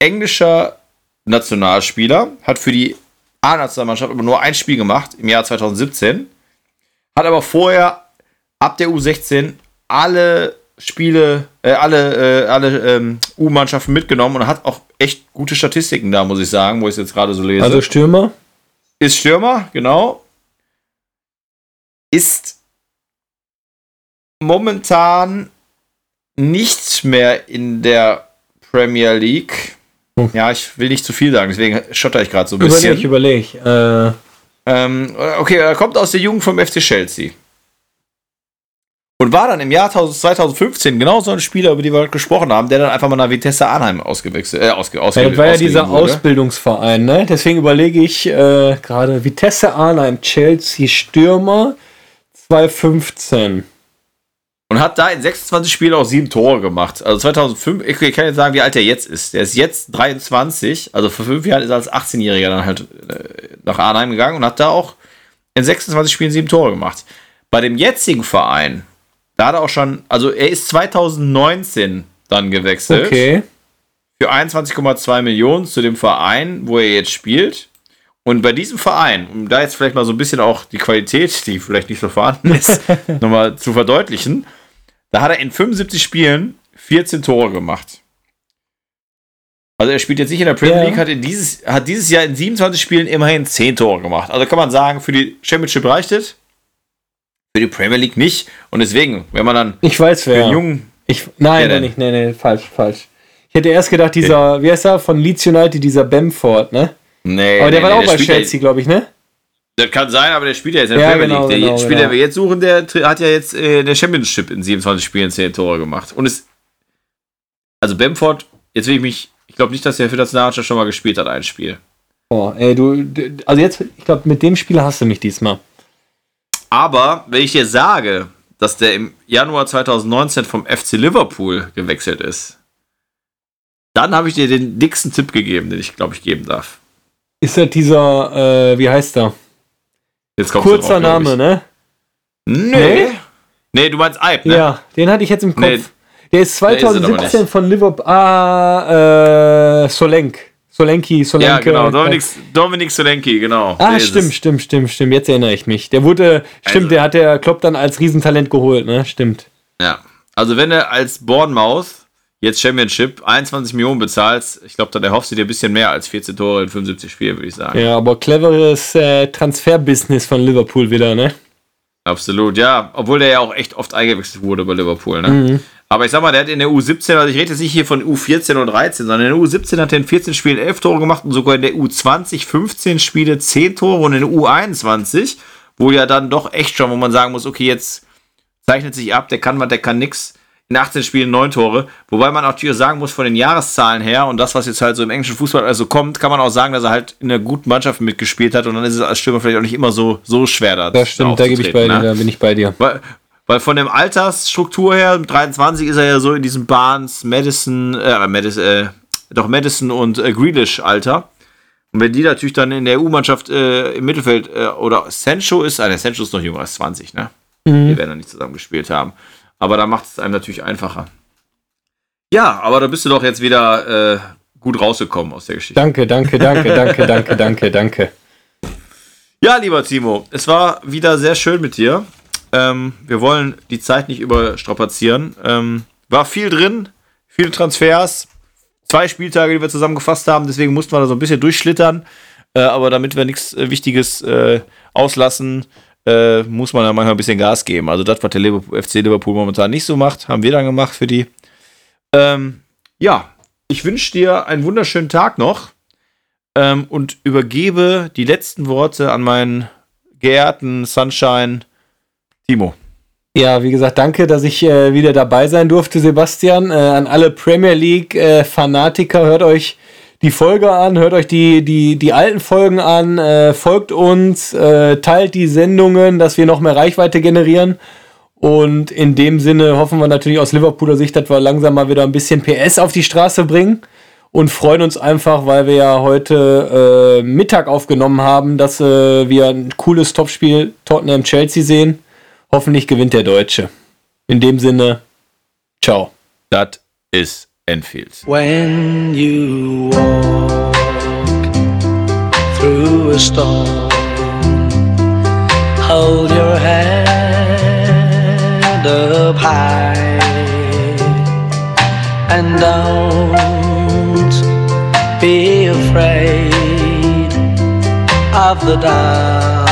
englischer Nationalspieler, hat für die A-Nationalmannschaft aber nur ein Spiel gemacht im Jahr 2017, hat aber vorher ab der U16 alle Spiele, äh, alle, äh, alle ähm, U-Mannschaften mitgenommen und hat auch echt gute Statistiken da, muss ich sagen, wo ich es jetzt gerade so lese. Also Stürmer? Ist Stürmer, genau. Ist momentan nicht mehr in der Premier League. Oh. Ja, ich will nicht zu viel sagen, deswegen schotter ich gerade so ein bisschen. Überleg, überleg. Äh, Ähm, okay, er kommt aus der Jugend vom FC Chelsea. Und war dann im Jahr 2015 genau so ein Spieler, über den wir heute gesprochen haben, der dann einfach mal nach Vitesse Arnheim ausgewechselt, äh, ausge, ausge, ja, das war ja dieser wurde. Ausbildungsverein, ne? Deswegen überlege ich äh, gerade Vitesse Arnheim, Chelsea Stürmer 2015. Und hat da in 26 Spielen auch sieben Tore gemacht. Also 2005, ich ich kann jetzt sagen, wie alt er jetzt ist. Der ist jetzt 23, also vor fünf Jahren ist er als 18-Jähriger dann halt äh, nach Arnheim gegangen und hat da auch in 26 Spielen sieben Tore gemacht. Bei dem jetzigen Verein, da hat er auch schon, also er ist 2019 dann gewechselt Okay. für 21,2 Millionen zu dem Verein, wo er jetzt spielt. Und bei diesem Verein, um da jetzt vielleicht mal so ein bisschen auch die Qualität, die vielleicht nicht so vorhanden ist, nochmal zu verdeutlichen, da hat er in 75 Spielen 14 Tore gemacht. Also er spielt jetzt nicht in der Premier Ja. League, hat, in dieses, hat dieses Jahr in 27 Spielen immerhin 10 Tore gemacht. Also kann man sagen, für die Championship reicht es, für die Premier League nicht. Und deswegen, wenn man dann Ich weiß für wer. einen jungen Ich, nein, nein, nicht, nein, nein, falsch, falsch. Ich hätte erst gedacht, dieser, wie heißt er, von Leeds United, dieser Bamford, ne? Nee, Aber der nee, war nee, auch bei spielt ja- Chelsea, glaube ich, ne? Das kann sein, aber der spielt ja jetzt in der Ja, Premier genau, League. Der genau, Spieler, genau. den wir jetzt suchen, der hat ja jetzt äh, in der Championship in 27 Spielen 10 Tore gemacht. Und es. Also Bamford, jetzt will ich mich. Ich glaube nicht, dass er für das Nationalmannschaft schon mal gespielt hat, ein Spiel. Boah, ey, du, also jetzt, ich glaube, mit dem Spieler hast du mich diesmal. Aber wenn ich dir sage, dass der im Januar 2019 vom FC Liverpool gewechselt ist, dann habe ich dir den dicksten Tipp gegeben, den ich, glaube ich, geben darf. Ist das dieser, äh, wie heißt er? Jetzt kommst du Kurzer drauf, Name, ne? Nee. Nee? Du meinst Alp, ne? Ja, den hatte ich jetzt im Kopf. Nee, Der ist der ist 2017 von Liverpool. Ah, äh, Solenk. Solenki, Solenke. Ja, genau. Dominik, Dominik Solenki, genau. Ah, Der stimmt, stimmt, stimmt, stimmt. Jetzt erinnere ich mich. Der wurde, stimmt, Also- der hat der Klopp dann als Riesentalent geholt, ne? Stimmt. Ja. Also wenn du als Bournemouth jetzt Championship 21 Millionen bezahlst, ich glaube, dann erhoffst du dir ein bisschen mehr als 14 Tore in 75 Spielen, würde ich sagen. Ja, aber cleveres äh, Transferbusiness von Liverpool wieder, ne? Absolut, ja. Obwohl der ja auch echt oft eingewechselt wurde bei Liverpool, ne? Mhm. Aber ich sag mal, der hat in der U17, also ich rede jetzt nicht hier von U14 und 13, sondern in der U17 hat er in 14 Spielen 11 Tore gemacht und sogar in der U20 15 Spiele 10 Tore und in der U21, wo ja dann doch echt schon, wo man sagen muss, okay, jetzt zeichnet sich ab, der kann was, der kann nix. In 18 Spielen 9 Tore. Wobei man natürlich sagen muss, von den Jahreszahlen her und das, was jetzt halt so im englischen Fußball also kommt, kann man auch sagen, dass er halt in einer guten Mannschaft mitgespielt hat und dann ist es als Stürmer vielleicht auch nicht immer so, so schwer da Das stimmt, da gebe ich bei aufzutreten, dir, ne? da bin ich bei dir. Weil, weil von dem Altersstruktur her, mit 23 ist er ja so in diesem Barnes, Madison, äh, Madison, äh, doch Madison und äh, Grealish Alter. Und wenn die natürlich dann in der EU-Mannschaft äh, im Mittelfeld äh, oder Sancho ist, der Sancho ist noch jünger als 20, ne? Mhm. Die werden noch nicht zusammen gespielt haben. Aber da macht es einem natürlich einfacher. Ja, aber da bist du doch jetzt wieder äh, gut rausgekommen aus der Geschichte. Danke, danke, danke, danke, danke, danke, danke. Ja, lieber Timo, es war wieder sehr schön mit dir. Ähm, wir wollen die Zeit nicht überstrapazieren. Ähm, war viel drin, viele Transfers, zwei Spieltage, die wir zusammengefasst haben, deswegen mussten wir da so ein bisschen durchschlittern. Äh, aber damit wir nichts äh, Wichtiges äh, auslassen, äh, muss man da manchmal ein bisschen Gas geben. Also das, was der Liverpool, FC Liverpool momentan nicht so macht, haben wir dann gemacht für die. Ähm, ja, ich wünsche dir einen wunderschönen Tag noch ähm, und übergebe die letzten Worte an meinen geehrten Sunshine Timo. Ja, wie gesagt, danke, dass ich äh, wieder dabei sein durfte, Sebastian. Äh, an alle Premier League-Fanatiker, äh, hört euch die Folge an, hört euch die, die, die alten Folgen an, äh, folgt uns, äh, teilt die Sendungen, dass wir noch mehr Reichweite generieren. Und in dem Sinne hoffen wir natürlich aus Liverpooler Sicht, dass wir langsam mal wieder ein bisschen PS auf die Straße bringen und freuen uns einfach, weil wir ja heute äh, Mittag aufgenommen haben, dass wir ein cooles Topspiel Tottenham-Chelsea sehen. Hoffentlich gewinnt der Deutsche. In dem Sinne, ciao. Das ist Enfield. When you walk through a storm, hold your head up high and don't be afraid of the dark.